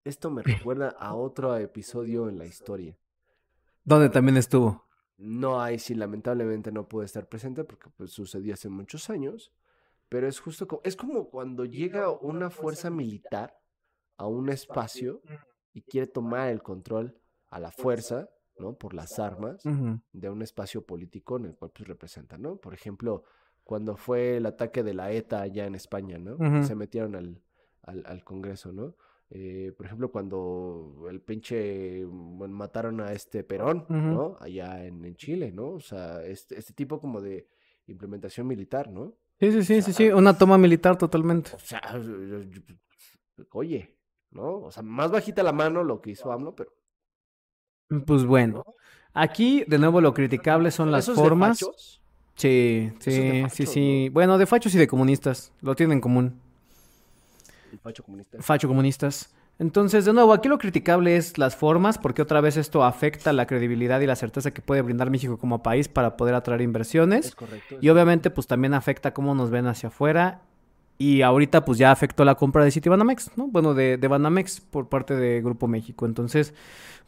Esto me recuerda a otro episodio en la historia. ¿Dónde también estuvo? No hay, sí, lamentablemente no pude estar presente porque pues, sucedió hace muchos años. Pero es justo como, es como cuando llega una fuerza militar a un espacio y quiere tomar el control a la fuerza ¿no? Por las armas uh -huh. de un espacio político en el cual pues representa, ¿no? Por ejemplo, cuando fue el ataque de la ETA allá en España, ¿no? Uh -huh. Se metieron al, al, al Congreso, ¿no? Eh, por ejemplo, cuando el pinche bueno, mataron a este Perón, uh -huh. ¿no? Allá en, en, Chile, ¿no? O sea, este, este tipo como de implementación militar, ¿no? Sí, sí, sí, o sea, sí, sí, una toma militar totalmente. O sea, oye, ¿no? O sea, más bajita la mano lo que hizo AMLO, pero pues bueno, aquí de nuevo lo criticable son las formas. De fachos? Sí, sí, fachos, sí, sí. ¿no? Bueno, de fachos y de comunistas, lo tienen en común. Facho comunista. Facho comunistas. Entonces, de nuevo, aquí lo criticable es las formas, porque otra vez esto afecta la credibilidad y la certeza que puede brindar México como país para poder atraer inversiones. Es correcto. Es y obviamente, pues también afecta cómo nos ven hacia afuera. Y ahorita, pues ya afectó la compra de Citibanamex, ¿no? Bueno, de, de Banamex por parte de Grupo México. Entonces,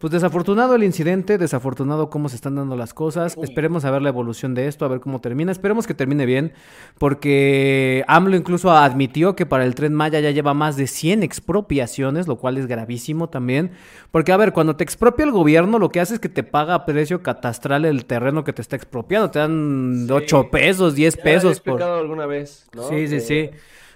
pues desafortunado el incidente, desafortunado cómo se están dando las cosas. Esperemos a ver la evolución de esto, a ver cómo termina. Esperemos que termine bien, porque AMLO incluso admitió que para el Tren Maya ya lleva más de 100 expropiaciones, lo cual es gravísimo también. Porque, a ver, cuando te expropia el gobierno, lo que hace es que te paga a precio catastral el terreno que te está expropiando. Te dan sí. 8 pesos, 10 ya pesos. por... alguna vez, ¿no? Sí, sí, sí.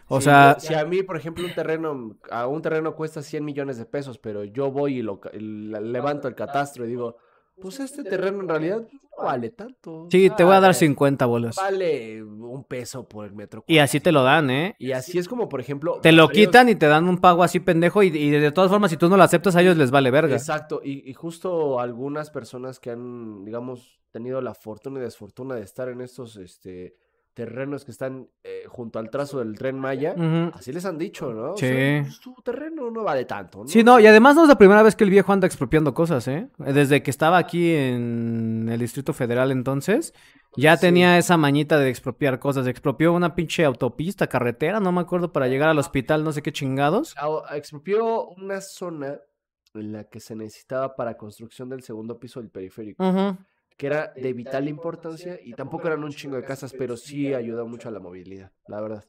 O sea, si a mí, por ejemplo, un terreno, a un terreno cuesta 100 millones de pesos, pero yo voy y lo y levanto el catastro y digo, pues este terreno en realidad no vale tanto. Sí, te voy a dar 50 bolas. Vale un peso por el metro. Y así te lo dan, ¿eh? Y así es como, por ejemplo... Te lo quitan y te dan un pago así pendejo y, y, de todas formas, si tú no lo aceptas, a ellos les vale verga. Exacto, y, y justo algunas personas que han, digamos, tenido la fortuna y desfortuna de estar en estos, este terrenos que están eh, junto al trazo del tren Maya, uh -huh. así les han dicho, ¿no? Sí. O sea, su terreno no vale tanto, ¿no? Sí, no, y además no es la primera vez que el viejo anda expropiando cosas, ¿eh? Desde que estaba aquí en el Distrito Federal entonces, ya sí. tenía esa mañita de expropiar cosas. Expropió una pinche autopista, carretera, no me acuerdo, para llegar al hospital, no sé qué chingados. Expropió una zona en la que se necesitaba para construcción del segundo piso del periférico. Uh -huh que era de vital importancia y tampoco eran un chingo de casas, pero sí ayudó mucho a la movilidad, la verdad.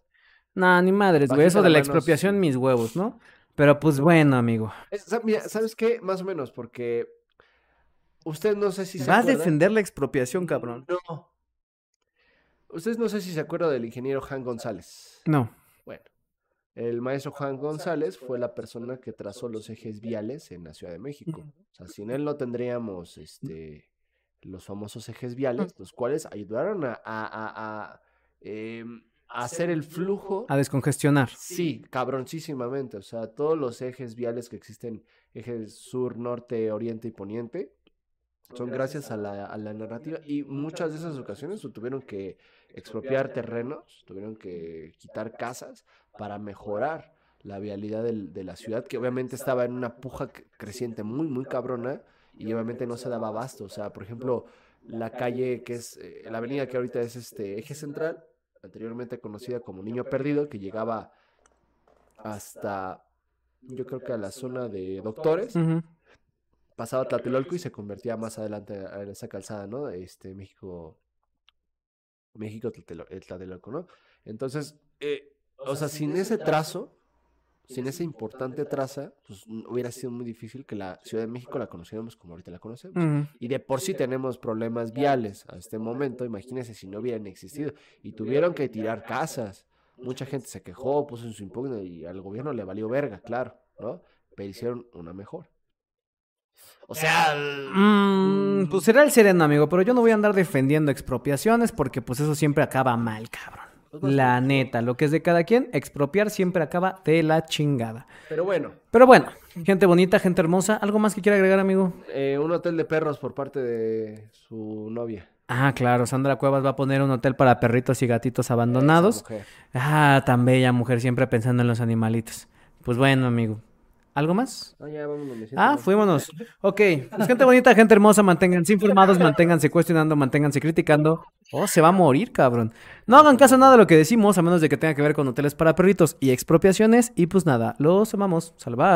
No, ni madres, güey. Eso de la expropiación, mis huevos, ¿no? Pero pues bueno, amigo. Mira, ¿Sabes qué? Más o menos, porque usted no sé si se Vas a defender la expropiación, cabrón. No. Ustedes no sé si se acuerda del ingeniero Juan González. No. Bueno, el maestro Juan González fue la persona que trazó los ejes viales en la Ciudad de México. O sea, sin él no tendríamos este, los famosos ejes viales, los cuales ayudaron a, a- a- a, em, a hacer el flujo. A descongestionar. Sí, cabroncísimamente. O sea, todos los ejes viales que existen, ejes sur, norte, oriente y poniente, son gracias a la, a la narrativa. Y muchas de esas ocasiones tuvieron que expropiar terrenos, tuvieron que quitar casas para mejorar la vialidad del- de la ciudad, que obviamente estaba en una puja creciente muy, muy cabrona y obviamente no se daba abasto. O sea, por ejemplo, la calle que es, eh, la avenida que ahorita es este eje central, anteriormente conocida como Niño Perdido, que llegaba hasta, yo creo que a la zona de Doctores, Ujú. pasaba a Tlatelolco y se convertía más adelante a esa calzada, ¿no? Este, México, México, eh, Tlatelolco, ¿no? Entonces, eh, o sea, sin ese trazo, sin esa importante traza, pues hubiera sido muy difícil que la Ciudad de México la conociéramos como ahorita la conocemos. Y de por sí tenemos problemas viales a este momento, imagínense si no hubieran existido. Y tuvieron que tirar casas. Mucha gente se quejó, puso en su impugna y al gobierno le valió verga, claro, ¿no? Pero hicieron una mejor. O sea, Mm, pues será el sereno, amigo, pero yo no voy a andar defendiendo expropiaciones porque pues eso siempre acaba mal, cabrón. La neta, lo que es de cada quien, expropiar siempre acaba de la chingada. pero bueno, Pero bueno, gente bonita, gente hermosa, ¿algo más que quiera agregar, amigo? eh, un hotel de perros por parte de su novia. Ah, claro, Sandra Cuevas va a poner un hotel para perritos y gatitos abandonados. Ah, tan bella mujer, siempre pensando en los animalitos. Pues bueno, amigo. ¿Algo más? Ah, ya, vámonos, me Ah, fuímonos. Ok, pues gente bonita, gente hermosa, manténganse informados, manténganse cuestionando, manténganse criticando. Oh, se va a morir, cabrón. No hagan caso a nada de lo que decimos, a menos de que tenga que ver con hoteles para perritos y expropiaciones. Y pues nada, los amamos. Salvar.